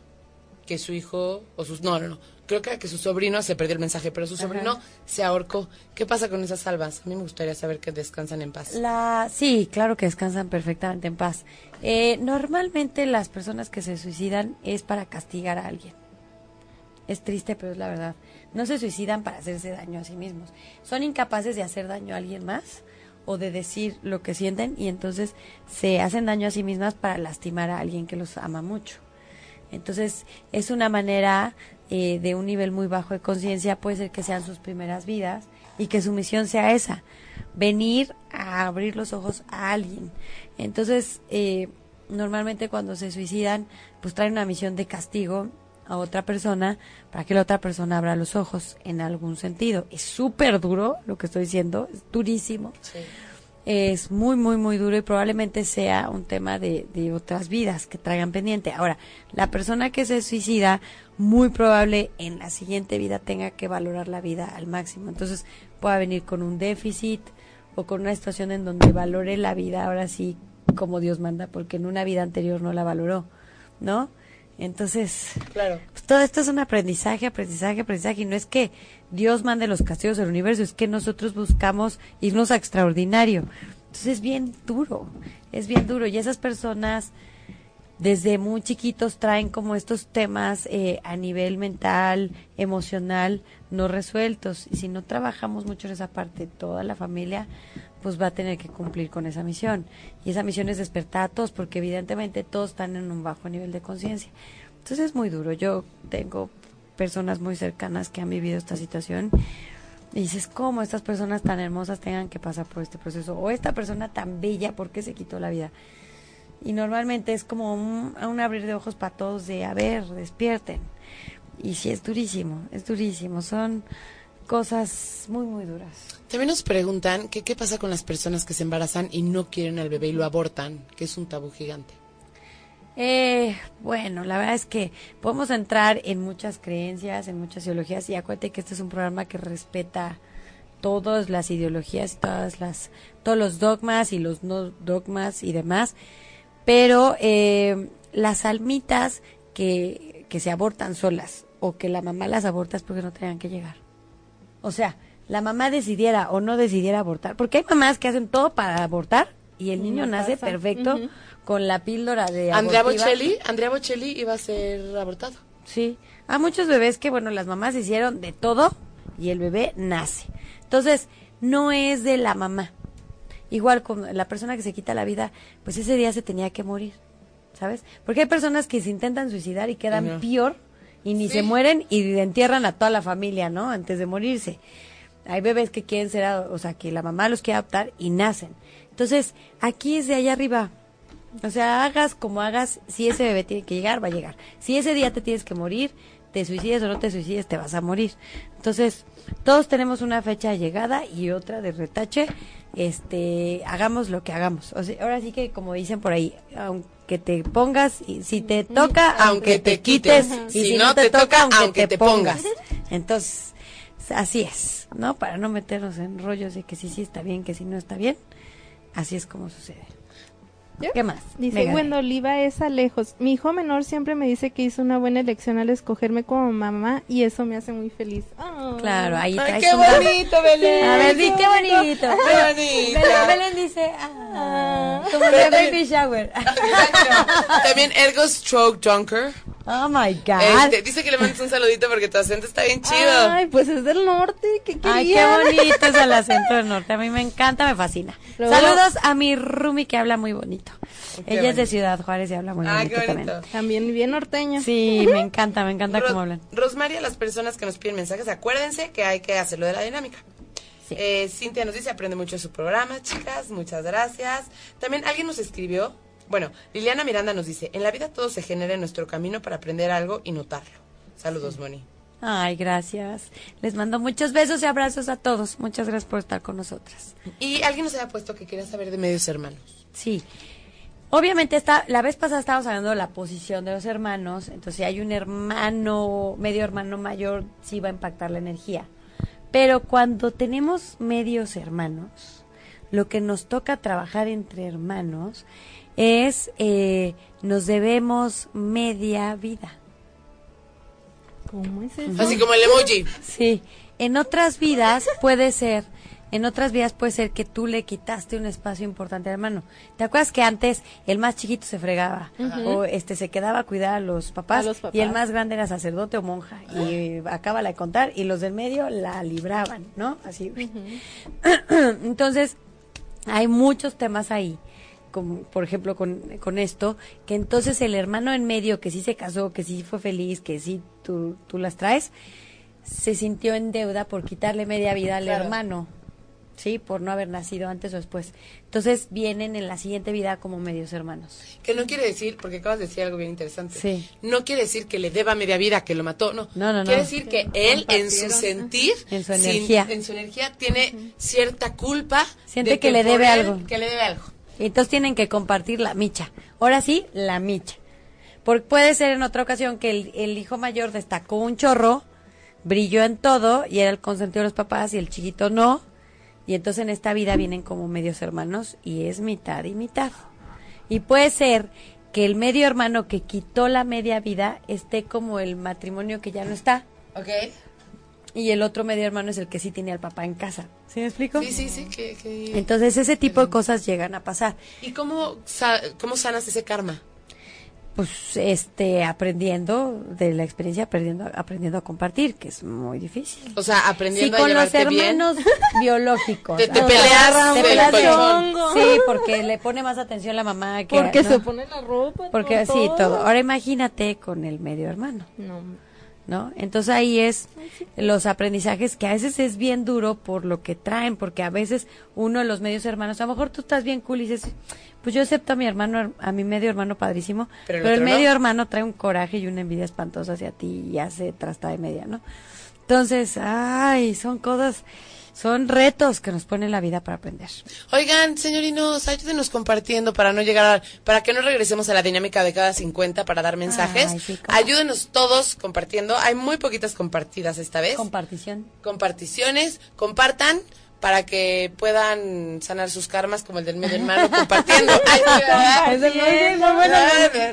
que su hijo, o sus, no, no, no, creo que, que su sobrino, se perdió el mensaje, pero su sobrino se ahorcó. ¿Qué pasa con esas almas? A mí me gustaría saber que descansan en paz. La, sí, claro que descansan perfectamente en paz. Eh, normalmente las personas que se suicidan es para castigar a alguien. Es triste, pero es la verdad. No se suicidan para hacerse daño a sí mismos. Son incapaces de hacer daño a alguien más o de decir lo que sienten y entonces se hacen daño a sí mismas para lastimar a alguien que los ama mucho. Entonces es una manera eh, de un nivel muy bajo de conciencia, puede ser que sean sus primeras vidas y que su misión sea esa, venir a abrir los ojos a alguien. Entonces, eh, normalmente cuando se suicidan, pues traen una misión de castigo a otra persona para que la otra persona abra los ojos en algún sentido. Es súper duro lo que estoy diciendo, es durísimo. Es muy, muy, muy duro y probablemente sea un tema de, de otras vidas que traigan pendiente. Ahora, la persona que se suicida, muy probable en la siguiente vida tenga que valorar la vida al máximo. Entonces, pueda venir con un déficit o con una situación en donde valore la vida ahora sí como Dios manda, porque en una vida anterior no la valoró, ¿no? Entonces, Claro. pues, todo esto es un aprendizaje, aprendizaje, aprendizaje. Y no es que Dios mande los castigos al universo, es que nosotros buscamos irnos a extraordinario. Entonces es bien duro, es bien duro. Y esas personas desde muy chiquitos traen como estos temas eh, a nivel mental, emocional, no resueltos. Y si no trabajamos mucho en esa parte, toda la familia, pues va a tener que cumplir con esa misión. Y esa misión es despertar a todos, porque evidentemente todos están en un bajo nivel de conciencia. Entonces es muy duro. Yo tengo personas muy cercanas que han vivido esta situación. Y dices, ¿cómo estas personas tan hermosas tengan que pasar por este proceso? O esta persona tan bella, ¿por qué se quitó la vida? Y normalmente es como un, un abrir de ojos para todos de, a ver, despierten. Y sí, es durísimo, es durísimo. Son cosas muy, muy duras. También nos preguntan que qué pasa con las personas que se embarazan y no quieren al bebé y lo abortan, que es un tabú gigante. Eh, bueno, la verdad es que podemos entrar en muchas creencias, en muchas ideologías y acuérdate que este es un programa que respeta todas las ideologías, todas las, todos los dogmas y los no dogmas y demás, pero eh, las almitas que, que se abortan solas o que la mamá las aborta es porque no tenían que llegar. O sea, la mamá decidiera o no decidiera abortar, porque hay mamás que hacen todo para abortar y el Y niño no nace pasa. perfecto con la píldora de Andrea abortiva. Bocelli, Andrea Bocelli iba a ser abortado. Sí, hay muchos bebés que, bueno, las mamás hicieron de todo y el bebé nace. Entonces, no es de la mamá. Igual con la persona que se quita la vida, pues ese día se tenía que morir, ¿sabes? Porque hay personas que se intentan suicidar y quedan peor y ni Sí. se mueren y entierran a toda la familia, ¿no? Antes de morirse. Hay bebés que quieren ser, a- o sea, que la mamá los quiere adoptar y nacen. Entonces, aquí es de allá arriba. O sea, hagas como hagas, si ese bebé tiene que llegar, va a llegar. Si ese día te tienes que morir, te suicides o no te suicides, te vas a morir. Entonces, todos tenemos una fecha de llegada y otra de retache. Este, hagamos lo que hagamos. O sea, ahora sí que como dicen por ahí, aunque te pongas, y si te toca, aunque te quites, y si, no te toca, aunque te pongas. Entonces, así es, ¿no? Para no meternos en rollos de que sí, sí está bien, que si no está bien. Así es como sucede. ¿Yo? ¿Qué más? Dice Venga. Oliva es a lejos. Mi hijo menor siempre me dice que hizo una buena elección al escogerme como mamá y eso me hace muy feliz. Ah. Claro, ahí Ay, traes qué un- bonito, Belén. A ver, di, qué bonito. Qué bonito. Belén, Belén dice, ah, como de baby shower. También Ergo Stroke Junker. Oh my God. Este, dice que le mandes un saludito porque tu acento está bien chido. Ay, pues es del norte. ¿Qué Ay, qué bonito es el acento del norte. A mí me (laughs) encanta, me fascina. Luego- Saludos a mi Rumi que habla muy bonito. Ella es de. Ciudad Juárez y habla muy Ah, bonito qué bonito. también. También bien norteño. Sí, me (laughs) encanta, me encanta Ro- cómo hablan. Rosmaria, las personas que nos piden mensajes, acuérdense que hay que hacerlo de la dinámica. Sí. Eh, Cintia nos dice, aprende mucho de su programa, chicas, muchas gracias. También alguien nos escribió, bueno, Liliana Miranda nos dice, en la vida todo se genera en nuestro camino para aprender algo y notarlo. Saludos, Moni. Ay, gracias. Les mando muchos besos y abrazos a todos. Muchas gracias por estar con nosotras. Y alguien nos había puesto que quería saber de medios hermanos. Sí. Obviamente está, la vez pasada estábamos hablando de la posición de los hermanos, entonces si hay un hermano, medio hermano mayor, sí va a impactar la energía. Pero cuando tenemos medios hermanos, lo que nos toca trabajar entre hermanos es, eh, nos debemos media vida. ¿Cómo es eso? Así como el emoji. Sí, en otras vidas puede ser, en otras vidas puede ser que tú le quitaste un espacio importante al hermano. ¿Te acuerdas que antes el más chiquito se fregaba o este se quedaba a cuidar a los papás, A los papás. y el más grande era sacerdote o monja y acaba de contar y los del medio la libraban, ¿no? Así. (clears throat) Entonces, hay muchos temas ahí, como por ejemplo con, con esto, que entonces el hermano en medio que sí se casó, que sí fue feliz, que sí tú, tú las traes, se sintió en deuda por quitarle media vida al Claro. hermano. ¿sí? Por no haber nacido antes o después. Entonces vienen en la siguiente vida como medios hermanos. Que no quiere decir, porque acabas de decir algo bien interesante. Sí. No quiere decir que le deba media vida, que lo mató, no. No, no, no. Quiere decir que él, en su sentir, En su sin- energía. en su energía, tiene cierta culpa. Siente de que le debe él- algo. Que le debe algo. Entonces tienen que compartir la micha. Ahora sí, la micha. Porque puede ser en otra ocasión que el, el hijo mayor destacó un chorro, brilló en todo y era el consentido de los papás y el chiquito no. Y entonces en esta vida vienen como medios hermanos y es mitad y mitad. Y puede ser que el medio hermano que quitó la media vida esté como el matrimonio que ya no está. ¿Ok? Y el otro medio hermano es el que sí tiene al papá en casa. ¿Sí me explico? Sí, sí, sí. Que, que- Entonces ese tipo de cosas llegan a pasar. ¿Y cómo, sa- cómo sanas ese karma? pues este aprendiendo de la experiencia aprendiendo aprendiendo a compartir que es muy difícil O sea, sí aprendiendo a con los llevarte bien. hermanos (laughs) biológicos Te- te peleas te peleas sí porque le pone más atención la mamá que Porque ¿no? se pone la ropa. porque todo. sí todo ahora imagínate con el medio hermano No. ¿No? Entonces ahí es los aprendizajes que a veces es bien duro por lo que traen, porque a veces uno de los medios hermanos, a lo mejor tú estás bien cool y dices, pues yo acepto a mi hermano, a mi medio hermano padrísimo, Pero pero, el el otro no. medio hermano trae un coraje y una envidia espantosa hacia ti y hace trasta de media, ¿no? Entonces, ay, son cosas, son retos que nos pone la vida para aprender. Oigan, señorinos, ayúdenos compartiendo para no llegar a, para que no regresemos a la dinámica de cada 50 para dar mensajes. Ay, sí, ayúdenos todos compartiendo. Hay muy poquitas compartidas esta vez. Compartición. Comparticiones, compartan para que puedan sanar sus karmas como el del medio hermano compartiendo. (laughs) Ay, de muy bien, muy bueno,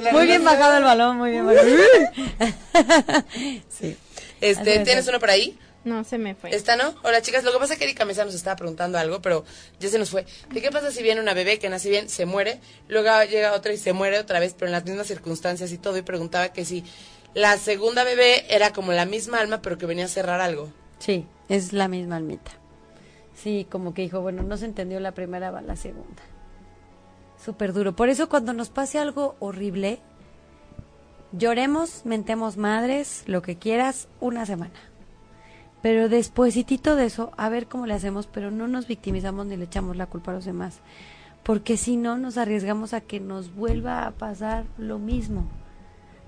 muy- muy bien bajado el balón, muy bien bajado. (laughs) sí. Este. ¿tienes uno por ahí? No, se me fue. ¿Esta no? Hola chicas, lo que pasa es que Erika Mesa nos estaba preguntando algo, pero ya se nos fue. ¿De qué pasa si viene una bebé que nace bien, se muere, luego llega otra y se muere otra vez, pero en las mismas circunstancias y todo? Y preguntaba que si la segunda bebé era como la misma alma, pero que venía a cerrar algo. Sí, es la misma almita. Sí, como que dijo, bueno, no se entendió la primera, va la segunda. Súper duro. Por eso cuando nos pase algo horrible, lloremos, mentemos madres, lo que quieras, una semana. Pero despuesitito de eso, a ver cómo le hacemos, pero no nos victimizamos ni le echamos la culpa a los demás. Porque si no, nos arriesgamos a que nos vuelva a pasar lo mismo.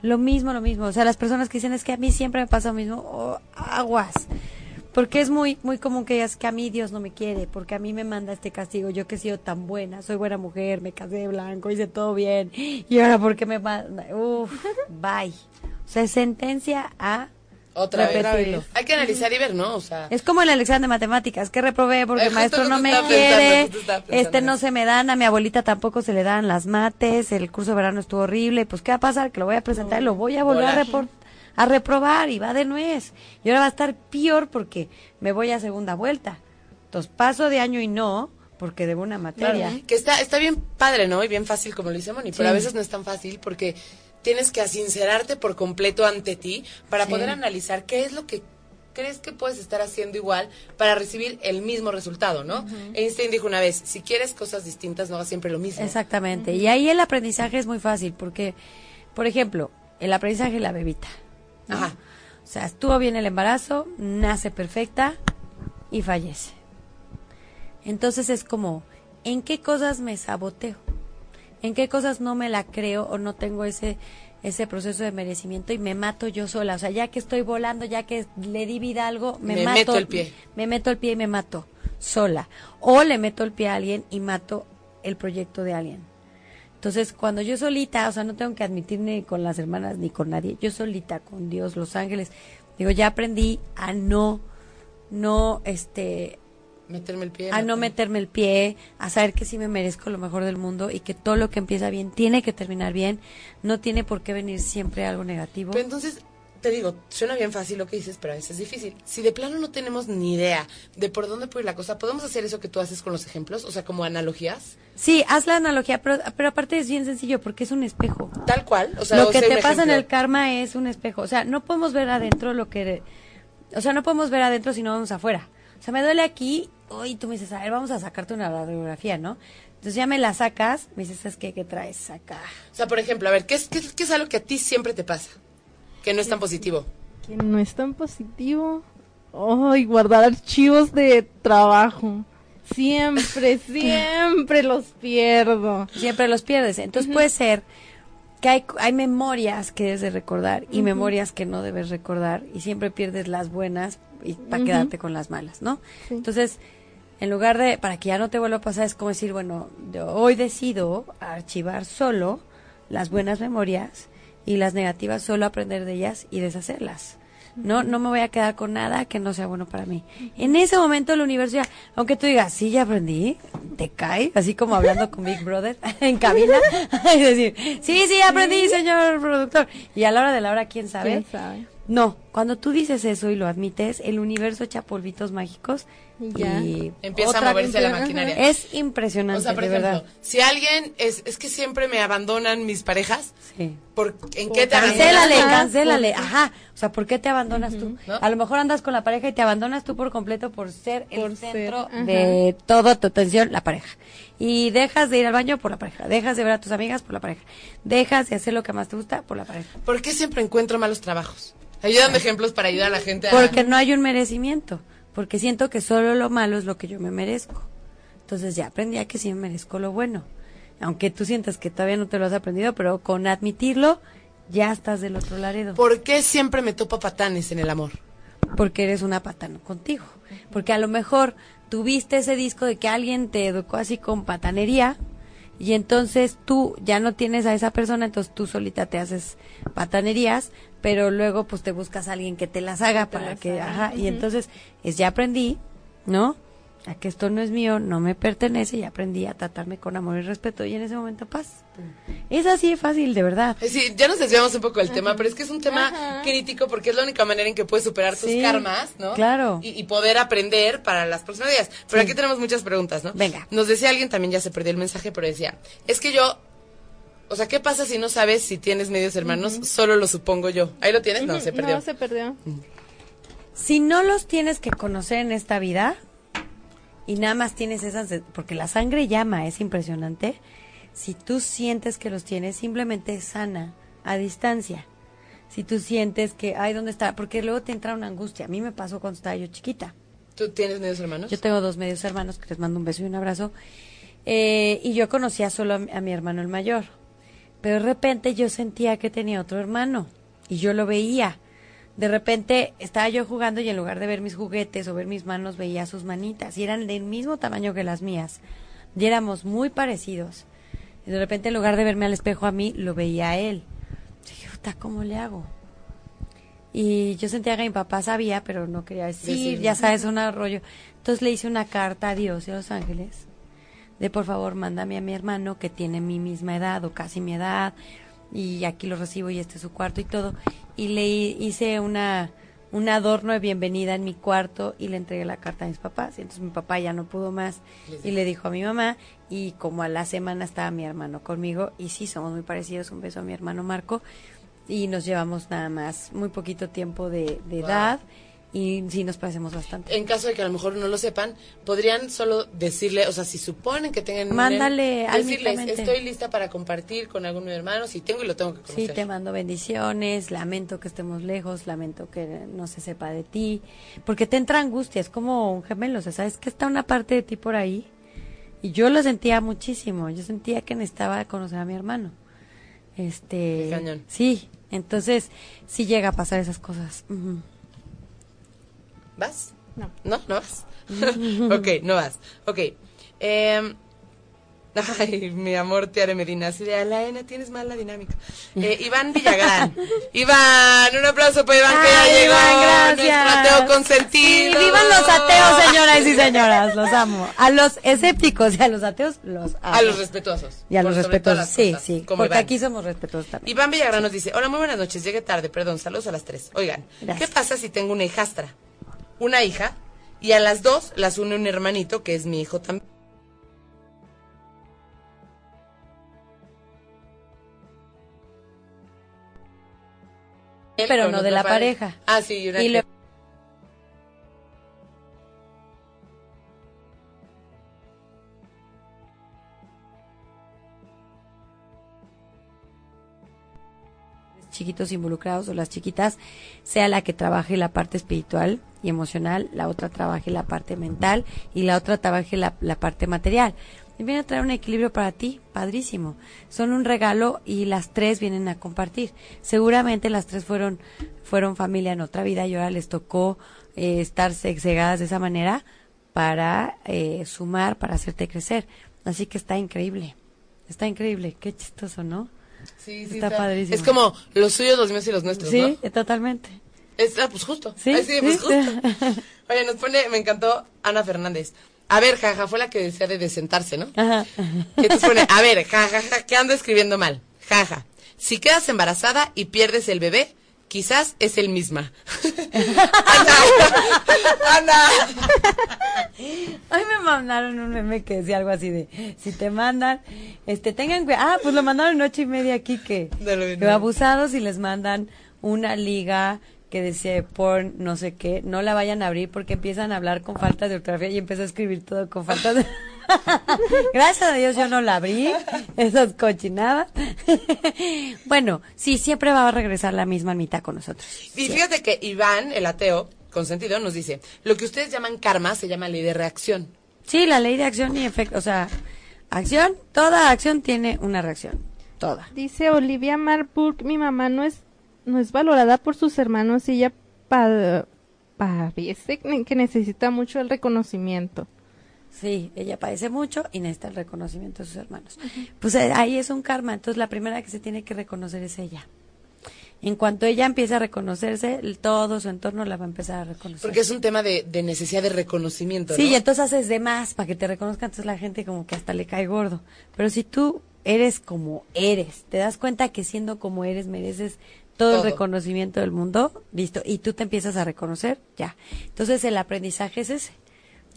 Lo mismo, lo mismo. O sea, las personas que dicen es que a mí siempre me pasa lo mismo, aguas. Porque es muy muy común que digas que a mí Dios no me quiere, porque a mí me manda este castigo, yo que he sido tan buena, soy buena mujer, me casé de blanco, hice todo bien, y ahora porque me manda, uf, bye. O sea, sentencia a Otra vez. Hay que analizar y ver, ¿no? O sea, Es como en la lección de matemáticas, que reprobé porque el maestro no me quiere, pensando este no se me dan, a mi abuelita tampoco se le dan las mates, el curso de verano estuvo horrible, pues ¿qué va a pasar? Que lo voy a presentar y lo voy a volver a, a reprobar y va de nuez. Y ahora va a estar peor porque me voy a segunda vuelta. Entonces paso de año y no, porque debo una materia. que está, está bien padre, ¿no? Y bien fácil, como lo dice Moni, pero Sí. a veces no es tan fácil porque tienes que sincerarte por completo ante ti para Sí. poder analizar qué es lo que crees que puedes estar haciendo igual para recibir el mismo resultado, ¿no? Einstein dijo una vez, si quieres cosas distintas, no hagas siempre lo mismo. Exactamente. Y ahí el aprendizaje es muy fácil porque, por ejemplo, el aprendizaje de la bebita. ¿no? Ajá. O sea, estuvo bien el embarazo, nace perfecta y fallece. Entonces es como, ¿en qué cosas me saboteo? ¿En qué cosas no me la creo o no tengo ese ese proceso de merecimiento y me mato yo sola? O sea, ya que estoy volando, ya que le di vida a algo, me, Me mato. meto el pie. Me meto el pie y me mato sola. O le meto el pie a alguien y mato el proyecto de alguien. Entonces, cuando yo solita, o sea, no tengo que admitir ni con las hermanas ni con nadie, yo solita, con Dios, los ángeles, digo, ya aprendí a no, no, este, Meterme el pie. a no meterme- el pie, a saber que sí me merezco lo mejor del mundo y que todo lo que empieza bien tiene que terminar bien, no tiene por qué venir siempre algo negativo. Pero entonces, te digo, suena bien fácil lo que dices, pero a veces es difícil. Si de plano no tenemos ni idea de por dónde puede ir la cosa, ¿podemos hacer eso que tú haces con los ejemplos? O sea, como analogías. Sí, haz la analogía, pero, pero aparte es bien sencillo porque es un espejo. Tal cual. O sea, lo o que sea, te pasa en el karma es un espejo. O sea, no podemos ver adentro lo que... O sea, no podemos ver adentro si no vamos afuera. O sea, me duele aquí, hoy tú me dices, a ver, vamos a sacarte una radiografía, ¿no? Entonces ya me la sacas, me dices, ¿sabes qué? ¿Qué traes acá? O sea, por ejemplo, a ver, ¿qué es, qué, qué es algo que a ti siempre te pasa? Que no es tan positivo. Que no es tan positivo. Ay, guardar archivos de trabajo. Siempre, (laughs) siempre los pierdo. Siempre los pierdes. Entonces puede ser que hay, hay memorias que debes de recordar y memorias que no debes recordar y siempre pierdes las buenas y para quedarte con las malas, ¿no? Sí. Entonces, en lugar de, para que ya no te vuelva a pasar, es como decir, bueno, yo hoy decido archivar solo las buenas memorias y las negativas solo aprender de ellas y deshacerlas. No, no me voy a quedar con nada que no sea bueno para mí. En ese momento el universo ya, aunque tú digas, sí, ya aprendí, te cae, así como hablando con Big Brother (laughs) en cabina, (laughs) y decir, sí, sí, aprendí, señor productor. Y a la hora de la hora, ¿quién sabe? ¿Quién sabe? No, cuando tú dices eso y lo admites, el universo echa polvitos mágicos Y ya. y Empieza otra- a moverse la maquinaria. Es impresionante, O sea, por de ejemplo, verdad. si alguien es, es que siempre me abandonan mis parejas, Sí. ¿por, ¿en qué te Cancélale, abandonan? Cancélale. por- Ajá. O sea, ¿por qué te abandonas tú? ¿No? A lo mejor andas con la pareja y te abandonas tú por completo por ser Por el ser, centro de toda tu atención, la pareja. Y dejas de ir al baño por la pareja. Dejas de ver a tus amigas por la pareja. Dejas de hacer lo que más te gusta por la pareja. ¿Por qué siempre encuentro malos trabajos? Ayúdame ejemplos para ayudar a la gente a... Porque no hay un merecimiento. Porque siento que solo lo malo es lo que yo me merezco. Entonces ya aprendí a que sí me merezco lo bueno. Aunque tú sientas que todavía no te lo has aprendido, pero con admitirlo, ya estás del otro laredo. ¿Por qué siempre me topo patanes en el amor? porque eres una patana contigo. Porque a lo mejor tuviste ese disco de que alguien te educó así con patanería y entonces tú ya no tienes a esa persona, entonces tú solita te haces patanerías, pero luego pues te buscas a alguien que te las haga para las que, haga. ajá, y entonces es ya aprendí, ¿no? A que esto no es mío, no me pertenece y aprendí a tratarme con amor y respeto y en ese momento paz. Es así de fácil, de verdad. Es decir, ya nos desviamos un poco del tema, pero es que es un tema Ajá. crítico porque es la única manera en que puedes superar tus Sí, karmas, ¿no? claro. Y, y poder aprender para las próximas días. Pero Sí. aquí tenemos muchas preguntas, ¿no? Venga. Nos decía alguien, también ya se perdió el mensaje, pero decía, es que yo, o sea, ¿qué pasa si no sabes si tienes medios hermanos? Solo lo supongo yo. ¿Ahí lo tienes? No, se perdió. No, se perdió. Si no los tienes que conocer en esta vida y nada más tienes esas, de- porque la sangre llama, es impresionante. Si tú sientes que los tienes, simplemente sana, a distancia. Si tú sientes que, ay, ¿dónde está? Porque luego te entra una angustia. A mí me pasó cuando estaba yo chiquita. ¿Tú tienes medios hermanos? Yo tengo dos medios hermanos que les mando un beso y un abrazo. Eh, y yo conocía solo a mi, a mi hermano el mayor. Pero de repente yo sentía que tenía otro hermano. Y yo lo veía. De repente estaba yo jugando y en lugar de ver mis juguetes o ver mis manos, veía sus manitas. Y eran del mismo tamaño que las mías. Y éramos muy parecidos. Y de repente en lugar de verme al espejo a mí, lo veía a él. Dije, puta, ¿cómo le hago? Y yo sentía que mi papá sabía, pero no quería decir, Decir. ya sabes, un arroyo. Entonces le hice una carta a Dios y a los ángeles de por favor mándame a mi hermano que tiene mi misma edad o casi mi edad y aquí lo recibo y este es su cuarto y todo. Y le hi- hice una un adorno de bienvenida en mi cuarto y le entregué la carta a mis papás. Y entonces mi papá ya no pudo más y le dijo a mi mamá y como a la semana estaba mi hermano conmigo y sí, somos muy parecidos. Un beso a mi hermano Marco y nos llevamos nada más muy poquito tiempo de, de Wow. edad y sí nos parecemos bastante. En caso de que a lo mejor no lo sepan, podrían solo decirle, o sea, si suponen que tengan un Mándale nene, decirles, estoy lista para compartir con algún de mis hermanos, si tengo y lo tengo que Sí, conocer. te mando bendiciones, lamento que estemos lejos, lamento que no se sepa de ti, porque te entra angustia, es como un gemelo, o sea, sabes que está una parte de ti por ahí, y yo lo sentía muchísimo, yo sentía que necesitaba conocer a mi hermano. Este, cañón. sí, entonces sí llega a pasar esas cosas. Ujú. ¿Vas? No. ¿No? ¿No vas? (laughs) ok, no vas. Ok. Eh, ay, mi amor, Tiare Medina. Así de, Alaena, tienes mala dinámica. Eh, (laughs) Iván Villagrán. Iván, un aplauso para Iván que ya llegó. Iván, Nuestro gracias. ateo consentido. Sí, vivan los ateos, señoras y señoras, los amo. A los escépticos y a los ateos los amo. A los respetuosos. y a los respetuosos, sí, cosas, sí, Como porque Iván. aquí somos respetuosos también. Iván Villagrán nos dice, hola, muy buenas noches, llegué tarde, perdón, saludos a las tres. Oigan, Gracias. ¿qué pasa si tengo una hijastra? Una hija, y a las dos las une un hermanito, que es mi hijo también. Pero no de la pareja. Ah, sí, una Y chiquitos involucrados o las chiquitas sea la que trabaje la parte espiritual y emocional, la otra trabaje la parte mental y la otra trabaje la, la parte material. Y viene a traer un equilibrio para ti, padrísimo. Son un regalo y las tres vienen a compartir. Seguramente las tres fueron, fueron familia en otra vida y ahora les tocó eh, estar cegadas de esa manera para eh, sumar, para hacerte crecer. Así que está increíble. Está increíble. Qué chistoso, ¿no? Sí, sí, Está padrísimo. Es como los suyos, los míos y los nuestros, Sí, ¿no? totalmente. Es, ah, pues justo. Sí, Ay, sí, pues justo. (laughs) Oye, nos pone, me encantó Ana Fernández. A ver, jaja, fue la que decía de desentarse, ¿no? Ajá. Y entonces pone, (laughs) a ver, jajaja, ja, que ando escribiendo mal. Jaja. Si quedas embarazada y pierdes el bebé, quizás es el misma. (laughs) Ana, Ana. Hoy me mandaron un meme que decía algo así de, si te mandan, este, tengan cuidado, ah, pues lo mandaron ocho y media aquí que, que abusados y les mandan una liga que dice porn, no sé qué, no la vayan a abrir porque empiezan a hablar con falta de ortografía y empieza a escribir todo con falta de... (laughs) (laughs) Gracias a Dios yo no la abrí, esas cochinadas. (laughs) bueno, sí, siempre va a regresar la misma mitad con nosotros. Y fíjate que Iván, el ateo, consentido, nos dice, lo que ustedes llaman karma se llama ley de reacción. Sí, la ley de acción y efecto, o sea, acción, toda acción tiene una reacción, toda. Dice Olivia Marburg, mi mamá no es, no es valorada por sus hermanos y ella pa- parece que necesita mucho el reconocimiento. Sí, ella padece mucho y necesita el reconocimiento de sus hermanos. Pues eh, ahí es un karma, entonces la primera que se tiene que reconocer es ella. En cuanto ella empiece a reconocerse, todo su entorno la va a empezar a reconocer. Porque es un tema de, de necesidad de reconocimiento, Sí, ¿no? y entonces haces de más para que te reconozcan, entonces la gente como que hasta le cae gordo. Pero si tú eres como eres, te das cuenta que siendo como eres mereces todo, Todo. el reconocimiento del mundo, listo, y tú te empiezas a reconocer, ya. Entonces el aprendizaje es ese,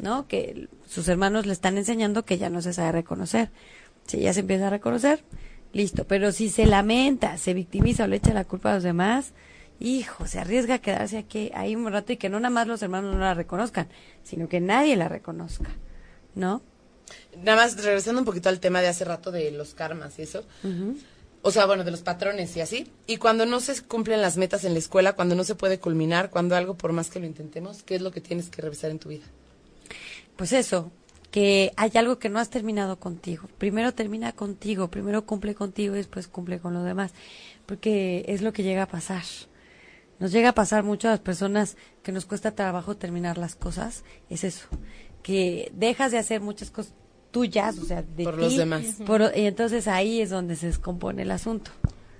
¿no? Que sus hermanos le están enseñando que ya no se sabe reconocer. Si ella se empieza a reconocer, listo. Pero si se lamenta, se victimiza o le echa la culpa a los demás, hijo, se arriesga a quedarse aquí ahí un rato y que no nada más los hermanos no la reconozcan, sino que nadie la reconozca, ¿no? Nada más regresando un poquito al tema de hace rato de los karmas y eso. O sea, bueno, de los patrones y así. Y cuando no se cumplen las metas en la escuela, cuando no se puede culminar, cuando algo por más que lo intentemos, ¿qué es lo que tienes que revisar en tu vida? Pues eso, que hay algo que no has terminado contigo. Primero termina contigo, primero cumple contigo y después cumple con los demás. Porque es lo que llega a pasar. Nos llega a pasar mucho a las personas que nos cuesta trabajo terminar las cosas. Es eso, que dejas de hacer muchas cosas tuyas, o sea, de Por ti, los demás. por- y entonces ahí es donde se descompone el asunto.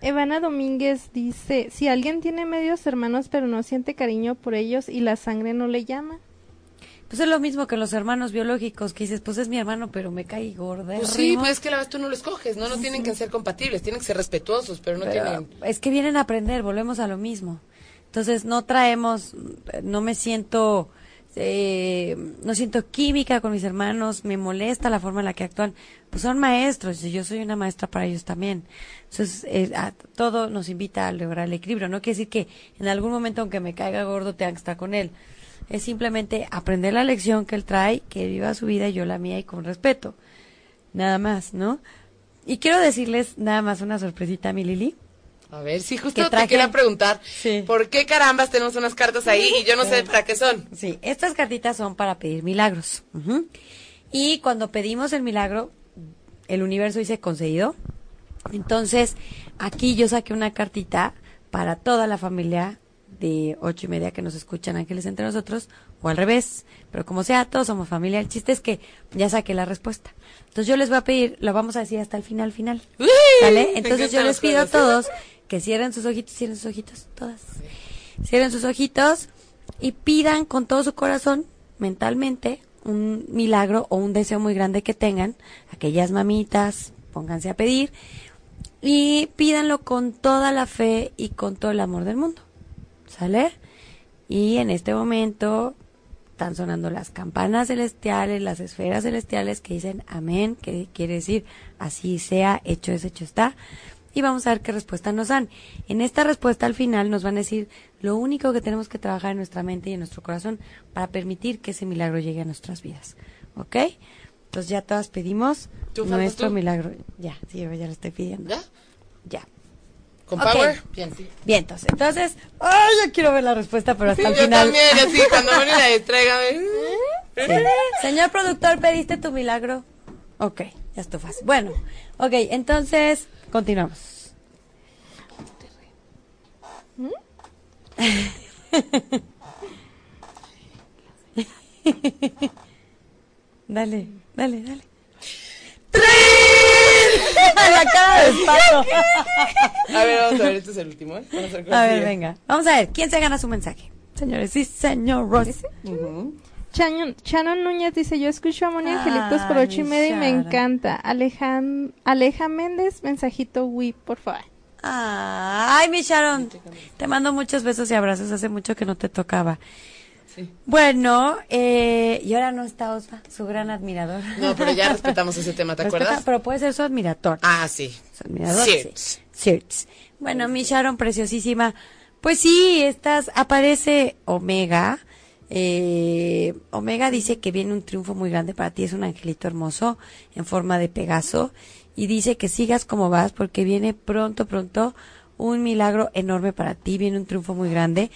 Evana Domínguez dice, si alguien tiene medios hermanos pero no siente cariño por ellos y la sangre no le llama. Pues es lo mismo que los hermanos biológicos, que dices, pues es mi hermano, pero me cae gorda. Pues sí, pues es que la vez tú no lo escoges, ¿no? No tienen que ser compatibles, tienen que ser respetuosos, pero no Pero tienen... Es que vienen a aprender, volvemos a lo mismo. Entonces no traemos, no me siento, eh, no siento química con mis hermanos, me molesta la forma en la que actúan. Pues son maestros y yo soy una maestra para ellos también. Entonces eh, a- todo nos invita a lograr el equilibrio. No quiere decir que en algún momento, aunque me caiga gordo, tenga que estar con él. Es simplemente aprender la lección que él trae, que viva su vida y yo la mía y con respeto. Nada más, ¿no? Y quiero decirles nada más una sorpresita, mi Lili. A ver, sí, justo Que te quería preguntar, Sí. ¿por qué carambas tenemos unas cartas ahí y yo no sé (laughs) para qué son? Sí, estas cartitas son para pedir milagros. Y cuando pedimos el milagro, el universo dice concedido. Entonces, aquí yo saqué una cartita para toda la familia de ocho y media que nos escuchan Ángeles entre nosotros, o al revés, pero como sea, todos somos familia. El chiste es que ya saqué la respuesta. Entonces yo les voy a pedir, lo vamos a decir hasta el final, final. ¿Vale? Entonces yo les pido a juegos. todos que cierren sus ojitos, cierren sus ojitos, todas. Cierren sus ojitos y pidan con todo su corazón, mentalmente, un milagro o un deseo muy grande que tengan. Aquellas mamitas, pónganse a pedir y pídanlo con toda la fe y con todo el amor del mundo. ¿Sale? Y en este momento están sonando las campanas celestiales, las esferas celestiales que dicen amén, que quiere decir así sea, hecho es, hecho está. Y vamos a ver qué respuesta nos dan. En esta respuesta al final nos van a decir lo único que tenemos que trabajar en nuestra mente y en nuestro corazón para permitir que ese milagro llegue a nuestras vidas. ¿Ok? Entonces ya todas pedimos ¿Tú faltas nuestro tú? milagro. Ya, sí, yo ya lo estoy pidiendo. ¿Ya? Ya. ¿Con power? Bien. Vientos. Entonces, ay, yo quiero ver la respuesta, pero hasta Sí, el yo final. también, así, (laughs) cuando Moni la distraiga. me- Sí. Señor productor, ¿pediste tu milagro? Ok, ya estufas. Bueno, ok, entonces, continuamos. (laughs) dale, dale, dale. La cara de espanto. A ver, vamos a ver, este es el último, ¿eh? Vamos a ver, cuál A ver, sigue. venga. Vamos a ver, ¿quién se gana su mensaje? Señores, sí, señor Ross. Ujú. Chanon, Chanon Núñez dice, yo escucho a Moni Angelitos por ocho y media y me encanta. Alejan, Aleja Méndez, mensajito Wii, por favor. Ay, mi Sharon. Te mando muchos besos y abrazos. Hace mucho que no te tocaba. Sí. Bueno, eh, y ahora no está Osva, su gran admirador. No, pero ya respetamos ese tema, ¿te Respeta- acuerdas? Pero puede ser su admirador. Ah, sí. Su admirador. Sirts. sí. Sirts. Bueno, mi Sharon, preciosísima. Pues sí, estás, aparece Omega. Eh, Omega dice que viene un triunfo muy grande para ti, es un angelito hermoso en forma de Pegaso y dice que sigas como vas porque viene pronto, pronto un milagro enorme para ti, viene un triunfo muy grande.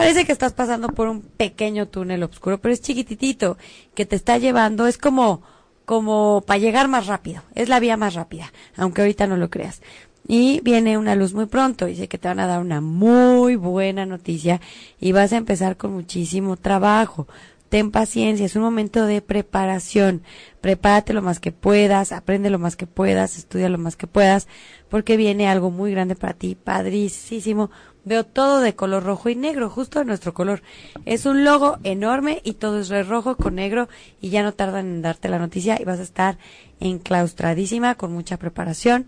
Parece que estás pasando por un pequeño túnel oscuro, pero es chiquititito, que te está llevando, es como, como para llegar más rápido, es la vía más rápida, aunque ahorita no lo creas. Y viene una luz muy pronto, dice que te van a dar una muy buena noticia y vas a empezar con muchísimo trabajo. Ten paciencia, es un momento de preparación. Prepárate lo más que puedas, aprende lo más que puedas, estudia lo más que puedas, porque viene algo muy grande para ti, padricísimo. Veo todo de color rojo y negro, justo nuestro color. Es un logo enorme y todo es rojo con negro y ya no tardan en darte la noticia y vas a estar enclaustradísima con mucha preparación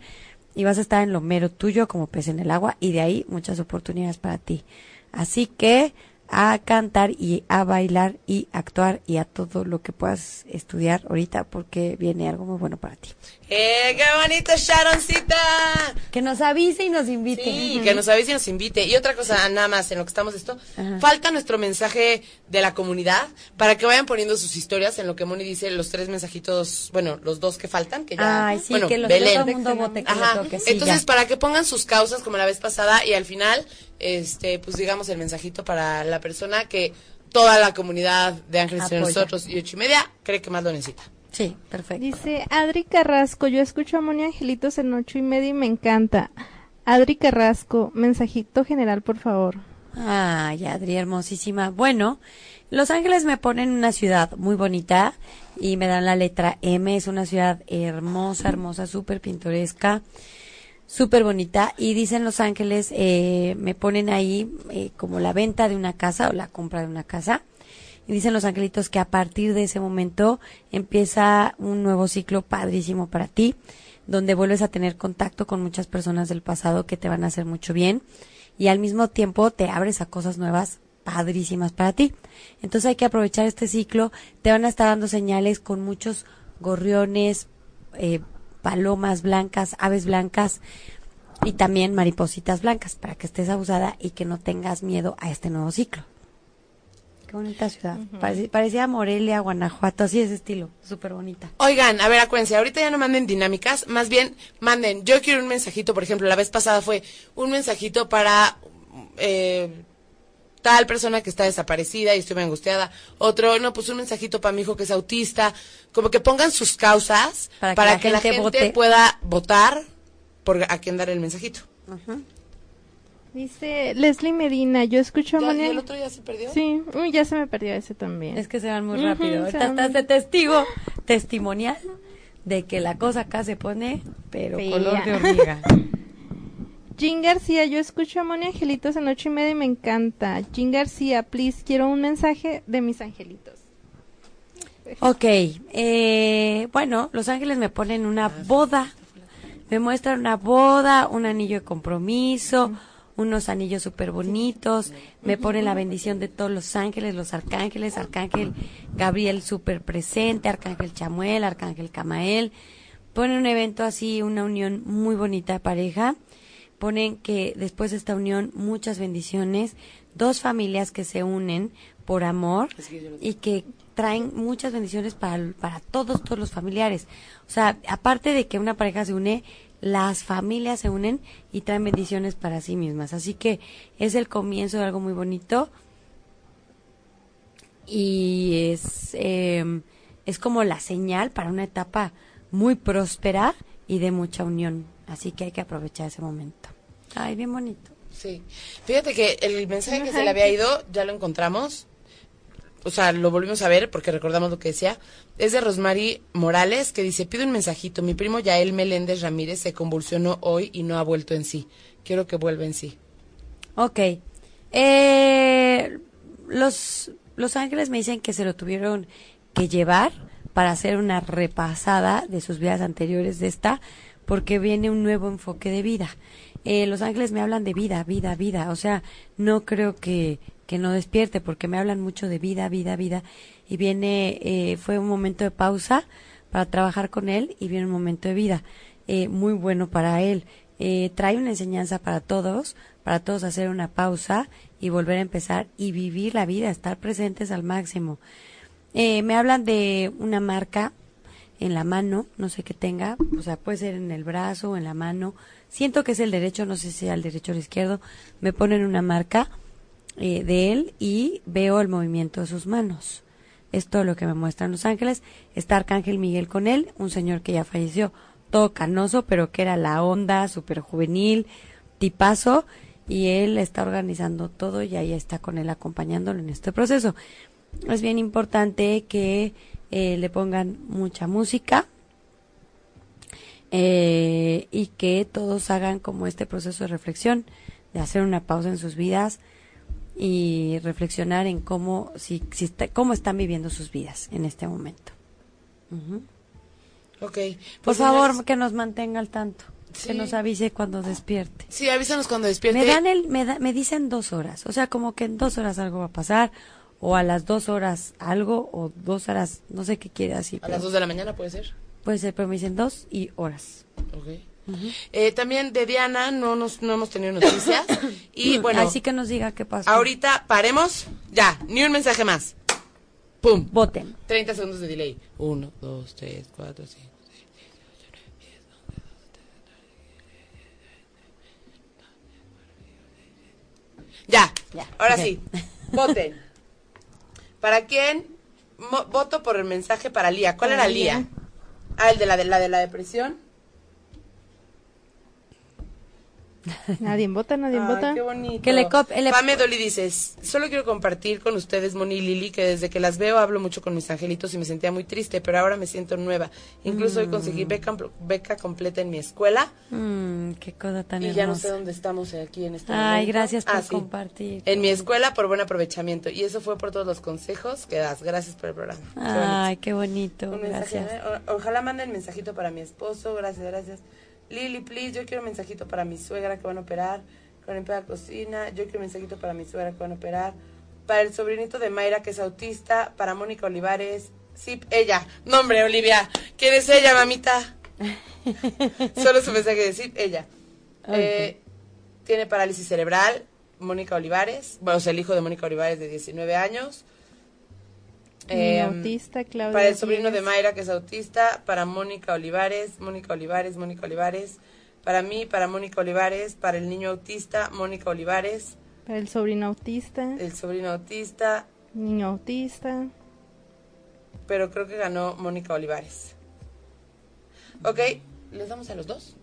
y vas a estar en lo mero tuyo como pez en el agua y de ahí muchas oportunidades para ti. Así que a cantar y a bailar y actuar y a todo lo que puedas estudiar ahorita porque viene algo muy bueno para ti. ¡Eh, qué bonito, Sharoncita! Que nos avise y nos invite. Sí, que nos avise y nos invite. Y otra cosa, nada más, en lo que estamos esto, falta nuestro mensaje de la comunidad para que vayan poniendo sus historias en lo que Moni dice, los tres mensajitos, bueno, los dos que faltan, que ya, Ay, sí, bueno, que los Belén. todo el mundo vote que Ajá. Entonces, para que pongan sus causas como la vez pasada y al final, este, pues digamos el mensajito para la persona que toda la comunidad de Ángeles Apoya. nosotros y ocho y media cree que más lo necesita. Sí, perfecto. Dice Adri Carrasco, yo escucho a Moni Angelitos en ocho y media y me encanta. Adri Carrasco, mensajito general, por favor. Ay, Adri, hermosísima. Bueno, Los Ángeles me ponen una ciudad muy bonita y me dan la letra M. Es una ciudad hermosa, hermosa, súper pintoresca, súper bonita. Y dicen Los Ángeles, eh, me ponen ahí eh, como la venta de una casa o la compra de una casa. Y dicen los angelitos que a partir de ese momento empieza un nuevo ciclo padrísimo para ti, donde vuelves a tener contacto con muchas personas del pasado que te van a hacer mucho bien y al mismo tiempo te abres a cosas nuevas padrísimas para ti. Entonces hay que aprovechar este ciclo, te van a estar dando señales con muchos gorriones, eh, palomas blancas, aves blancas y también maripositas blancas para que estés abusada y que no tengas miedo a este nuevo ciclo. Qué bonita ciudad. Parece- parecía Morelia, Guanajuato, así de ese estilo. Súper bonita. Oigan, a ver, acuérdense, ahorita ya no manden dinámicas, más bien manden, yo quiero un mensajito, por ejemplo, la vez pasada fue un mensajito para eh, tal persona que está desaparecida y estoy muy angustiada, otro, no, pues un mensajito para mi hijo que es autista, como que pongan sus causas Para para, que que, la la gente vote. pueda votar por a quién dar el mensajito. Dice Leslie Medina, yo escucho a ¿Ya, Moni ¿Y el otro ya se perdió? Sí, uy, ya se me perdió ese también. Es que se van muy Ujú, rápido. se Ahorita estás muy- de testigo, testimonial, de que la cosa acá se pone, pero Fea. color de hormiga. (laughs) Jean García, yo escucho a Moni Angelitos en ocho y media y me encanta. Jean García, please, quiero un mensaje de mis angelitos. Ok, eh, bueno, Los Ángeles me ponen una boda. Me muestran una boda, un anillo de compromiso, unos anillos súper bonitos. Me ponen la bendición de todos los ángeles, los arcángeles, Arcángel Gabriel súper presente, Arcángel Chamuel, Arcángel Camael. Ponen un evento así, una unión muy bonita de pareja. Ponen que después de esta unión muchas bendiciones, dos familias que se unen por amor y que traen muchas bendiciones para, para todos, todos los familiares. O sea, aparte de que una pareja se une, las familias se unen y traen bendiciones para sí mismas. Así que es el comienzo de algo muy bonito y es, eh, es como la señal para una etapa muy próspera y de mucha unión. Así que hay que aprovechar ese momento. Ay, bien bonito. Sí. Fíjate que el mensaje que se le había ido, ya lo encontramos. O sea, lo volvimos a ver porque recordamos lo que decía. Es de Rosmary Morales que dice, pido un mensajito. Mi primo Yael Meléndez Ramírez se convulsionó hoy y no ha vuelto en sí. Quiero que vuelva en sí. Ok. Eh, los, los ángeles me dicen que se lo tuvieron que llevar para hacer una repasada de sus vidas anteriores de esta, porque viene un nuevo enfoque de vida. Eh, los ángeles me hablan de vida, vida, vida. O sea, no creo que, que no despierte, porque me hablan mucho de vida, vida, vida. Y viene, eh, fue un momento de pausa para trabajar con él y viene un momento de vida. Eh, muy bueno para él. Eh, trae una enseñanza para todos, para todos hacer una pausa y volver a empezar y vivir la vida, estar presentes al máximo. Eh, me hablan de una marca en la mano, no sé qué tenga, o sea, puede ser en el brazo o en la mano. Siento que es el derecho, no sé si sea el derecho o el izquierdo. Me ponen una marca eh, de él y veo el movimiento de sus manos. Es todo lo que me muestran los ángeles. Está Arcángel Miguel con él, un señor que ya falleció, todo canoso, pero que era la onda, súper juvenil, tipazo, y él está organizando todo y ahí está con él acompañándolo en este proceso. Es bien importante que eh, le pongan mucha música eh, y que todos hagan como este proceso de reflexión, de hacer una pausa en sus vidas y reflexionar en cómo, si, si está- cómo están viviendo sus vidas en este momento. Ujú. Ok. Por Pues, favor, señores, que nos mantenga al tanto, Sí. que nos avise cuando despierte. Sí, avísanos cuando despierte. Me dan el, me, da- me dicen dos horas, o sea, como que en dos horas algo va a pasar, o a las dos horas algo, o dos horas, no sé qué quiere decir. A pero las dos de la mañana puede ser. Puede ser, pero me dicen dos y horas. Ok. Eh, también de Diana no, nos, no hemos tenido noticias. y bueno, Así que nos diga qué pasó. ahorita paremos. Ya, ni un mensaje más. ¡Pum! Voten. 30 segundos de delay. 1, 2, 3, 4, 5, 6, 7, 8, 9, 10, 11, 12, 13, 14, 15, 16, 17, 18, 19, 20, 21, 22, 23, 24, 25, 26, 27, 28, 29, 30. Ya. Ya. Ahora Ok. sí. Voten. ¿Para quién? Mo- voto por el mensaje para Lía. ¿Cuál Para era Lía? Lía. Ah, el de la de la, de la depresión. Nadie vota, nadie Ay, vota. qué bonito. Que le cop- Pame Dolly dices, solo quiero compartir con ustedes, Moni y Lili, que desde que las veo hablo mucho con mis angelitos y me sentía muy triste, pero ahora me siento nueva. Incluso hoy conseguí beca, beca completa en mi escuela Mm, qué cosa tan y ya no sé dónde estamos aquí en este Ay, momento. gracias por Ah, sí. compartir. En mi escuela por buen aprovechamiento. Y eso fue por todos los consejos que das. Gracias por el programa. Qué bonito. Ay, qué bonito. Un mensaje, Gracias. ¿eh? O- ojalá manden mensajito para mi esposo. Gracias, gracias. Lili, please, yo quiero un mensajito para mi suegra que van a operar. Con el la cocina. Yo quiero un mensajito para mi suegra que van a operar. Para el sobrinito de Mayra que es autista. Para Mónica Olivares. Sí, ella. Nombre, Olivia. ¿Quién es ella, mamita? (laughs) Solo su mensaje de sí, ella. Eh, tiene parálisis cerebral. Mónica Olivares. Bueno, sea, el hijo de Mónica Olivares de 19 años. Niño Eh, autista, Claudia. para el sobrino de. Mayra, que es autista. Para Mónica Olivares, Mónica Olivares, Mónica Olivares. Para mí, para Mónica Olivares. Para el niño autista, Mónica Olivares. Para el sobrino autista. El sobrino autista. Niño autista. Pero creo que ganó Mónica Olivares. Ok, ¿les damos a los dos?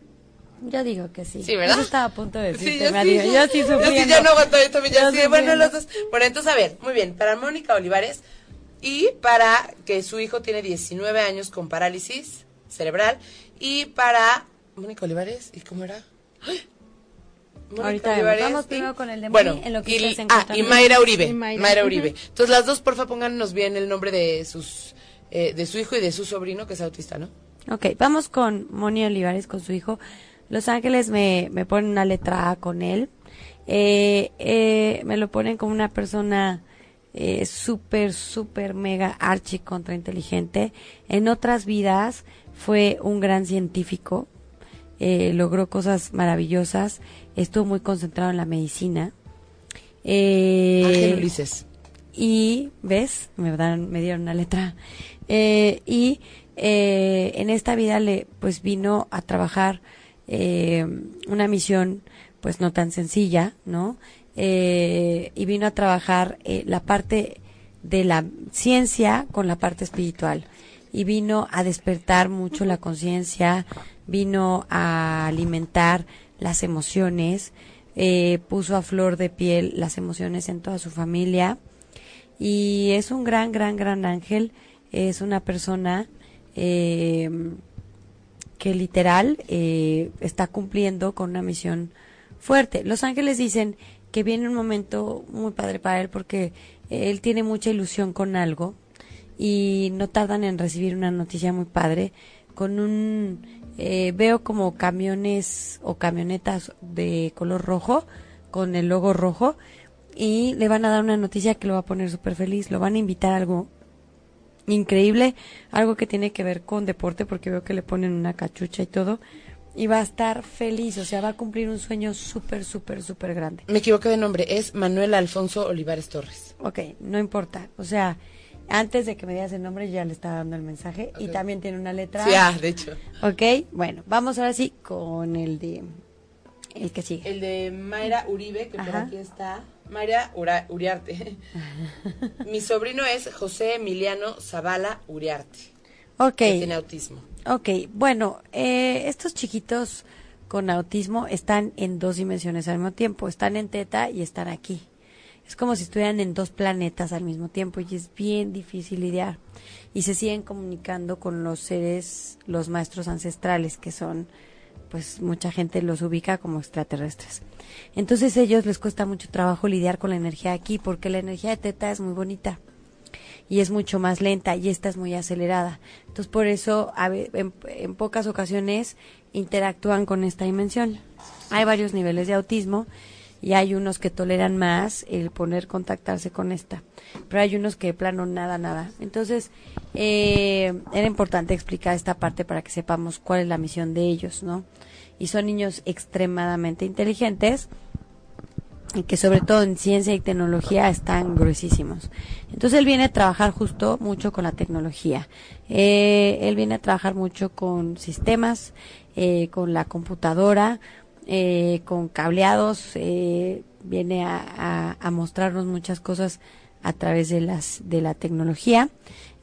Yo digo que sí. Sí, ¿verdad? Yo estaba a punto de decirte, yo me sí, yo sí Yo sufriendo. sí, ya no aguanto yo también, ya Yo sí, bueno, los dos. Bueno, entonces, a ver, muy bien, para Mónica Olivares y para que su hijo tiene 19 años con parálisis cerebral y para Mónica Olivares, ¿y cómo era? ¡Ay! Ahorita vemos. Vamos primero con el de bueno, Moni, en lo que y, se ah. Mayra Uribe, Y Mayra, Mayra. Uribe. Entonces las dos, porfa, pónganos bien el nombre de sus eh, de su hijo y de su sobrino que es autista, ¿no? Ok, vamos con Moni Olivares, con su hijo. Los Ángeles me, me ponen una letra A con él. Eh, eh, me lo ponen como una persona eh, súper, súper, mega, archi contra inteligente. En otras vidas fue un gran científico. eh, logró cosas maravillosas. Estuvo muy concentrado en la medicina. Eh, Ángel Ulises. y ves me dan me dieron una letra Eh, y eh, en esta vida le pues vino a trabajar eh, una misión pues no tan sencilla, ¿no? Eh, y vino a trabajar eh, la parte de la ciencia con la parte espiritual. Y vino a despertar mucho la conciencia, vino a alimentar las emociones, eh, puso a flor de piel las emociones en toda su familia. Y es un gran, gran, gran ángel, es una persona eh, que literal eh, está cumpliendo con una misión fuerte. Los ángeles dicen que viene un momento muy padre para él porque él tiene mucha ilusión con algo y no tardan en recibir una noticia muy padre con un eh, veo como camiones o camionetas de color rojo con el logo rojo y le van a dar una noticia que lo va a poner súper feliz, lo van a invitar a algo increíble, algo que tiene que ver con deporte porque veo que le ponen una cachucha y todo y va a estar feliz, o sea, va a cumplir un sueño súper, súper, súper grande. Me equivoqué de nombre, es Manuel Alfonso Olivares Torres. Ok, no importa, o sea, antes de que me digas el nombre ya le estaba dando el mensaje y también tiene una letra. Sí, ah, de hecho. Ok, bueno, vamos ahora sí con el de el que sigue. El de Mayra Uribe, que por aquí está. Mayra Ura- Uriarte. (laughs) Mi sobrino es José Emiliano Zavala Uriarte. Ok, Que tiene autismo. Ok, bueno, eh, estos chiquitos con autismo están en dos dimensiones al mismo tiempo, están en teta y están aquí. Es como si estuvieran en dos planetas al mismo tiempo y es bien difícil lidiar. Y se siguen comunicando con los seres, los maestros ancestrales, que son, pues mucha gente los ubica como extraterrestres. Entonces a ellos les cuesta mucho trabajo lidiar con la energía aquí, porque la energía de teta es muy bonita y es mucho más lenta y esta es muy acelerada. Entonces por eso a en, en pocas ocasiones interactúan con esta dimensión. Hay varios niveles de autismo y hay unos que toleran más el poner contactarse con esta, pero hay unos que de plano nada, nada. Entonces eh, era importante explicar esta parte para que sepamos cuál es la misión de ellos, ¿no? Y son niños extremadamente inteligentes que sobre todo en ciencia y tecnología están gruesísimos. Entonces él viene a trabajar justo mucho con la tecnología. Eh, él viene a trabajar mucho con sistemas, eh, con la computadora, eh, con cableados, eh, viene a, mostrarnos muchas cosas a través de las de la tecnología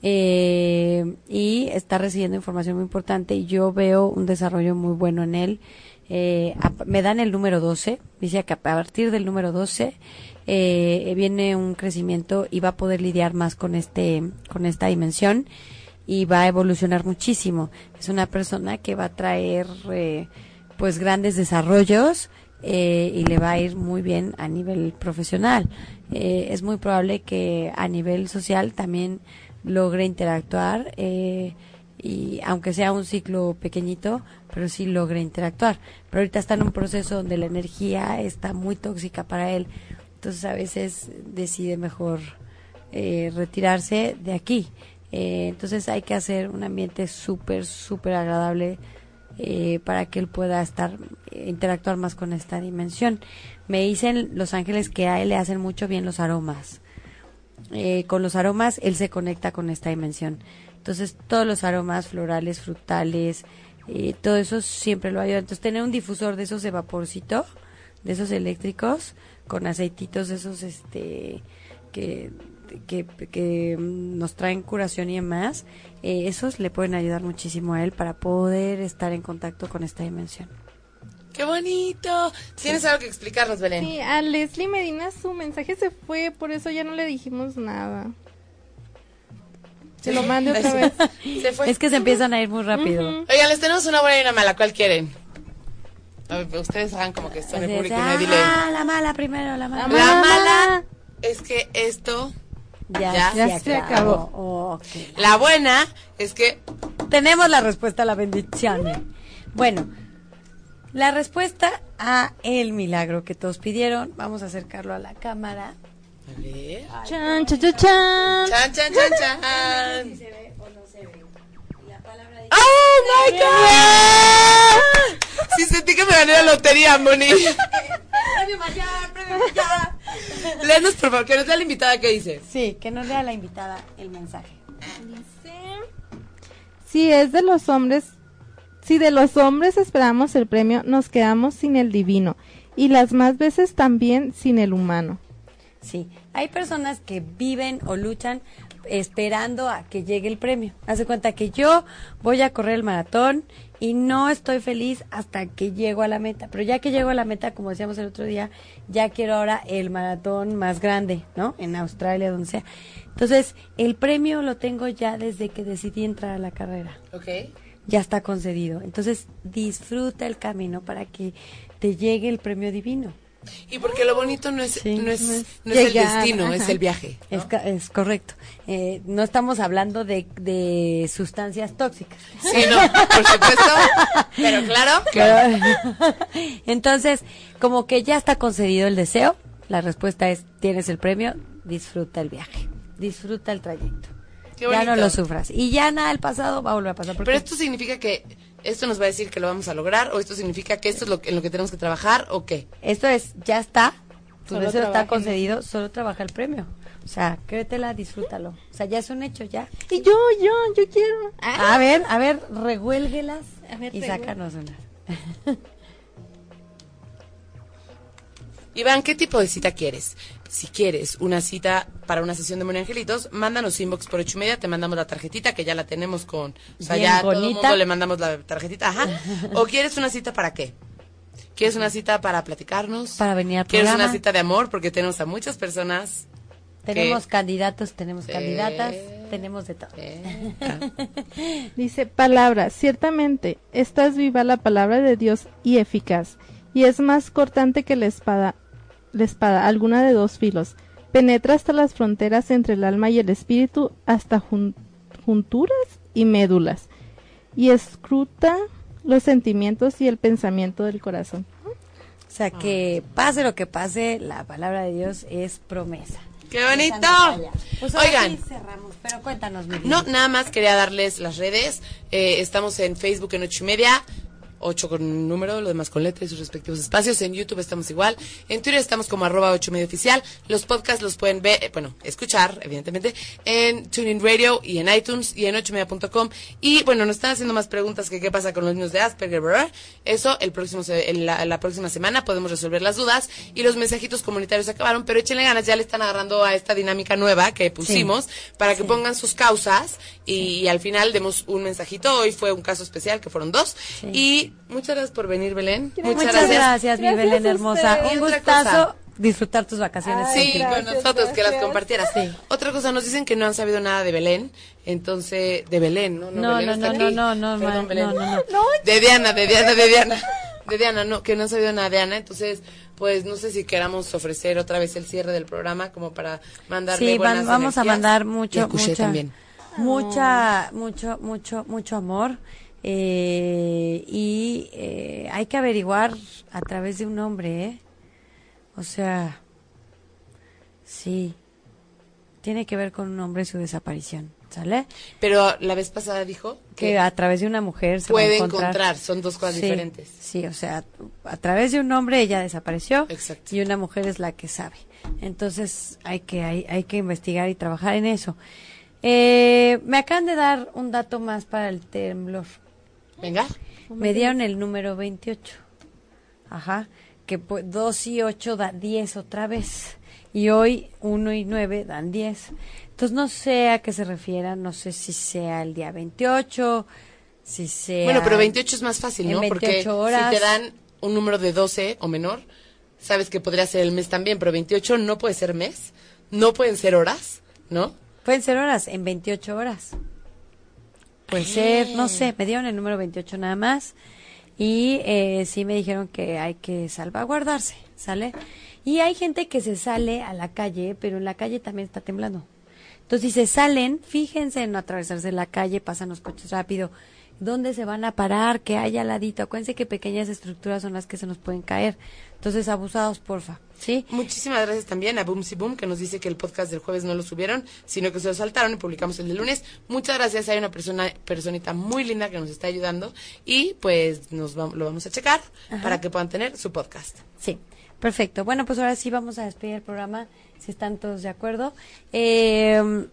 eh, y está recibiendo información muy importante y yo veo un desarrollo muy bueno en él. Eh, a- me dan el número 12, dice que a partir del número 12 eh, viene un crecimiento y va a poder lidiar más con este con esta dimensión y va a evolucionar muchísimo. Es una persona que va a traer eh, pues grandes desarrollos eh, y le va a ir muy bien a nivel profesional. Eh, es muy probable que a nivel social también logre interactuar eh, y aunque sea un ciclo pequeñito, pero sí logre interactuar. Pero ahorita está en un proceso donde la energía está muy tóxica para él, entonces a veces decide mejor eh, retirarse de aquí. Eh, entonces hay que hacer un ambiente súper, súper agradable eh, para que él pueda estar, eh, interactuar más con esta dimensión. Me dicen los ángeles que a él le hacen mucho bien los aromas. Con los aromas él se conecta con esta dimensión. Entonces todos los aromas florales, frutales, eh, todo eso siempre lo ayuda. Entonces tener un difusor de esos de vaporcito, de esos eléctricos, con aceititos de esos este que, que, que mm, nos traen curación y demás, eh, esos le pueden ayudar muchísimo a él para poder estar en contacto con esta dimensión. ¡Qué bonito! ¿Tienes algo que explicarnos, Belén? Sí, a Leslie Medina su mensaje se fue, por eso ya no le dijimos nada. Se lo mande otra vez. Se fue. Es que se empiezan a ir muy rápido. Oigan, les tenemos una buena y una mala. ¿Cuál quieren? A ver, ustedes hagan como que están en es, público y me dile. ah, la mala primero, la mala. La La mala. mala es que esto. Ya, Ya, se, se acabó. Oh. La buena es que. Tenemos la respuesta a la bendición. Bueno, la respuesta a el milagro que todos pidieron, vamos a acercarlo a la cámara. A ver. Chan, chan, chan, chan. Chan, chan, chan, chan. se ve o no se ve. La palabra ¡Oh, my God! Sí, sentí que me gané la lotería, Moni. premio mayor, premio mayor. Léenos, por favor, que nos dé la invitada que dice. Sí, que nos lea la invitada el mensaje. Dice, Si es de los hombres, Si de los hombres esperamos el premio, nos quedamos sin el divino y las más veces también sin el humano. Sí, hay personas que viven o luchan esperando a que llegue el premio. Hace cuenta que yo voy a correr el maratón y no estoy feliz hasta que llego a la meta. Pero ya que llego a la meta, como decíamos el otro día, ya quiero ahora el maratón más grande, ¿no? En Australia, donde sea. Entonces, el premio lo tengo ya desde que decidí entrar a la carrera. Ok. Ya está concedido. Entonces, disfruta el camino para que te llegue el premio divino. Y porque lo bonito no es, Sí. no es, No es el destino, es el viaje. ¿no? Es, correcto. Eh, no estamos hablando de, de sustancias tóxicas. Sí, no, por supuesto. (laughs) Pero claro, Pero- (laughs) Entonces, como que ya está concedido el deseo, la respuesta es, tienes el premio, disfruta el viaje, disfruta el trayecto. Qué ya no lo sufras. Y ya nada del pasado va a volver a pasar. Pero esto significa que esto nos va a decir que lo vamos a lograr o esto significa que esto es lo en lo que tenemos que trabajar o qué. esto es, ya está, tu Solo deseo está concedido, solo trabaja el premio. O sea, créetela, disfrútalo. O sea, ya es un hecho, ya. Y yo, yo, yo quiero. A ver, a ver, rehuélguelas A ver, y revuélguelas. sácanos unas. Iván, ¿qué tipo de cita quieres? Si quieres una cita para una sesión de Moni Angelitos, mándanos inbox por ocho y media, te mandamos la tarjetita que ya la tenemos con, o sea, Bien ya a todo el bonita. mundo le mandamos la tarjetita, ajá. ¿O quieres una cita para qué? ¿Quieres una cita para platicarnos? Para venir al ¿Quieres programa. una cita de amor? Porque tenemos a muchas personas. Tenemos que- candidatos, tenemos Eh, candidatas, tenemos de todo. eh, ah. (laughs) Dice, palabra, ciertamente, esta es viva la palabra de Dios y eficaz, y es más cortante que la espada, la espada, alguna de dos filos. Penetra hasta las fronteras entre el alma y el espíritu, hasta jun- junturas y médulas, y escruta los sentimientos y el pensamiento del corazón. O sea, que pase lo que pase, la palabra de Dios es promesa. ¡Qué bonito! Pues Oigan, sí cerramos, pero cuéntanos, mi No, nada más quería darles las redes. Eh, estamos en Facebook en ocho y media. Ocho con un número, lo demás con letra y sus respectivos espacios. En YouTube estamos igual. En Twitter estamos como arroba ocho y media oficial. Los podcasts los pueden ver, eh, bueno, escuchar, evidentemente, en TuneIn Radio y en iTunes y en ocho y media.com. Y bueno, nos están haciendo más preguntas que qué pasa con los niños de Asperger, ¿verdad? Eso el próximo, se- en la, la próxima semana podemos resolver las dudas. Y los mensajitos comunitarios acabaron, pero échenle ganas, ya le están agarrando a esta dinámica nueva que pusimos para que pongan sus causas y, y al final demos un mensajito. Hoy fue un caso especial que fueron dos. Sí. Muchas gracias por venir, Belén. Muchas, gracias, mi Gracias Belén hermosa. Un otra gustazo cosa. disfrutar tus vacaciones. Sí, con Gracias, nosotros, que las compartieras. Sí. Otra cosa, nos dicen que no han sabido nada de Belén, entonces, de Belén, ¿no? No, Belén no, no, no, no, Perdón, Belén. no, no, no. De Diana, de Diana, de Diana. De Diana, no, que no han sabido nada de Ana, entonces, pues no sé si queramos ofrecer otra vez el cierre del programa como para mandarle Sí, buenas van- vamos a mandar mucho, también. mucha, mucho, mucho, mucho amor. Eh, y eh, hay que averiguar a través de un hombre, ¿eh? O sea, sí, tiene que ver con un hombre su desaparición, ¿sale? Pero la vez pasada dijo Que que a través de una mujer se va a puede encontrar. encontrar, son dos cosas Sí, diferentes. Sí, o sea, a través de un hombre ella desapareció Exacto. y una mujer es la que sabe. Entonces hay que hay, hay que investigar y trabajar en eso. Eh, me acaban de dar un dato más para el temblor. Venga. Me dieron el número 28. Ajá. Que 2 y 8 da 10 otra vez. Y hoy 1 y 9 dan 10. Entonces no sé a qué se refieran. No sé si sea el día 28, si sea... Bueno, pero 28 es más fácil, ¿no? 28 Porque horas. si te dan un número de 12 o menor, sabes que podría ser el mes también, pero 28 no puede ser mes, no pueden ser horas, ¿no? Pueden ser horas, en 28 horas. Puede ser, no sé, me dieron el número 28 nada más. Y eh, sí me dijeron que hay que salvaguardarse, ¿sale? Y hay gente que se sale a la calle, pero en la calle también está temblando. Entonces, si se salen, fíjense en no atravesarse la calle, pasan los coches rápido. ¿Dónde se van a parar? Que haya al ladito. Acuérdense que pequeñas estructuras son las que se nos pueden caer. Entonces, abusados, porfa. ¿Sí? Muchísimas gracias también a Boomsy Boom, que nos dice que el podcast del jueves no lo subieron, sino que se lo saltaron y publicamos el de lunes. Muchas gracias, hay una persona, personita muy linda que nos está ayudando y pues nos va- lo vamos a checar para que puedan tener su podcast. Sí, perfecto. Bueno, pues ahora sí vamos a despedir el programa, si están todos de acuerdo. Eh,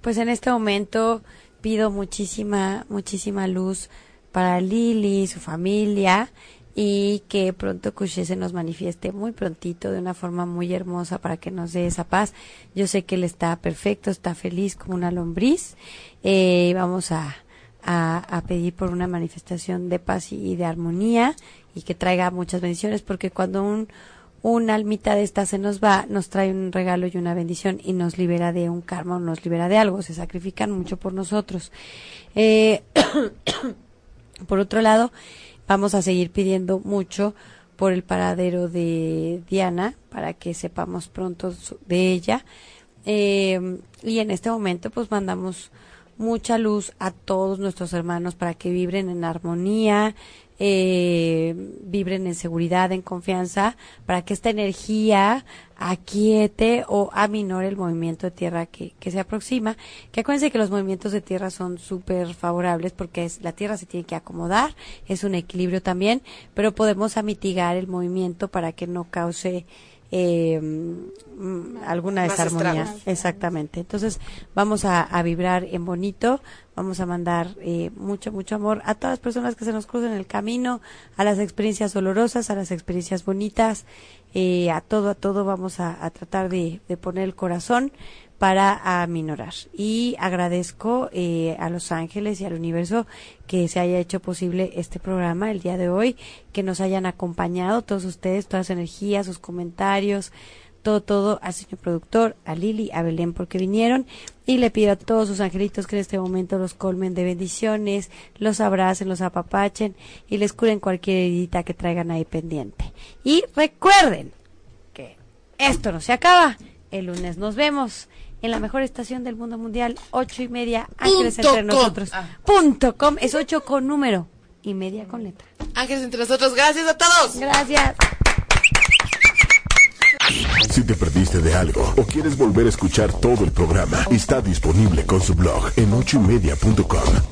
pues en este momento pido muchísima, muchísima luz para Lili, su familia y que pronto Kushe se nos manifieste muy prontito de una forma muy hermosa para que nos dé esa paz. Yo sé que él está perfecto, está feliz como una lombriz. Eh, vamos a, a, a, pedir por una manifestación de paz y de armonía y que traiga muchas bendiciones porque cuando un, una almita de esta se nos va, nos trae un regalo y una bendición y nos libera de un karma o nos libera de algo, se sacrifican mucho por nosotros. Eh, (coughs) por otro lado, vamos a seguir pidiendo mucho por el paradero de Diana para que sepamos pronto de ella. Eh, y en este momento pues mandamos mucha luz a todos nuestros hermanos para que vibren en armonía, eh, vibren en seguridad, en confianza, para que esta energía aquiete o aminore el movimiento de tierra que, que se aproxima. Que acuérdense que los movimientos de tierra son súper favorables porque es, la tierra se tiene que acomodar, es un equilibrio también, pero podemos mitigar el movimiento para que no cause eh, alguna desarmonía. Exactamente. Entonces vamos a, a, vibrar en bonito, vamos a mandar eh, mucho, mucho amor a todas las personas que se nos cruzan en el camino, a las experiencias dolorosas, a las experiencias bonitas, eh, a todo, a todo vamos a, a tratar de, de, poner el corazón para aminorar. Y agradezco eh, a los ángeles y al universo que se haya hecho posible este programa el día de hoy, que nos hayan acompañado todos ustedes, todas las energías, sus comentarios, todo, todo al señor productor, a Lili, a Belén porque vinieron y le pido a todos sus angelitos que en este momento los colmen de bendiciones, los abracen, los apapachen y les curen cualquier heridita que traigan ahí pendiente. Y recuerden que esto no se acaba. El lunes nos vemos en la mejor estación del mundo mundial, ocho y media, Ángeles Punto entre com. nosotros. Ah. Punto com, es ocho con número y media con letra. Ángeles entre nosotros, gracias a todos. Gracias. Si te perdiste de algo o quieres volver a escuchar todo el programa, está disponible con su blog en ochoymedia.com.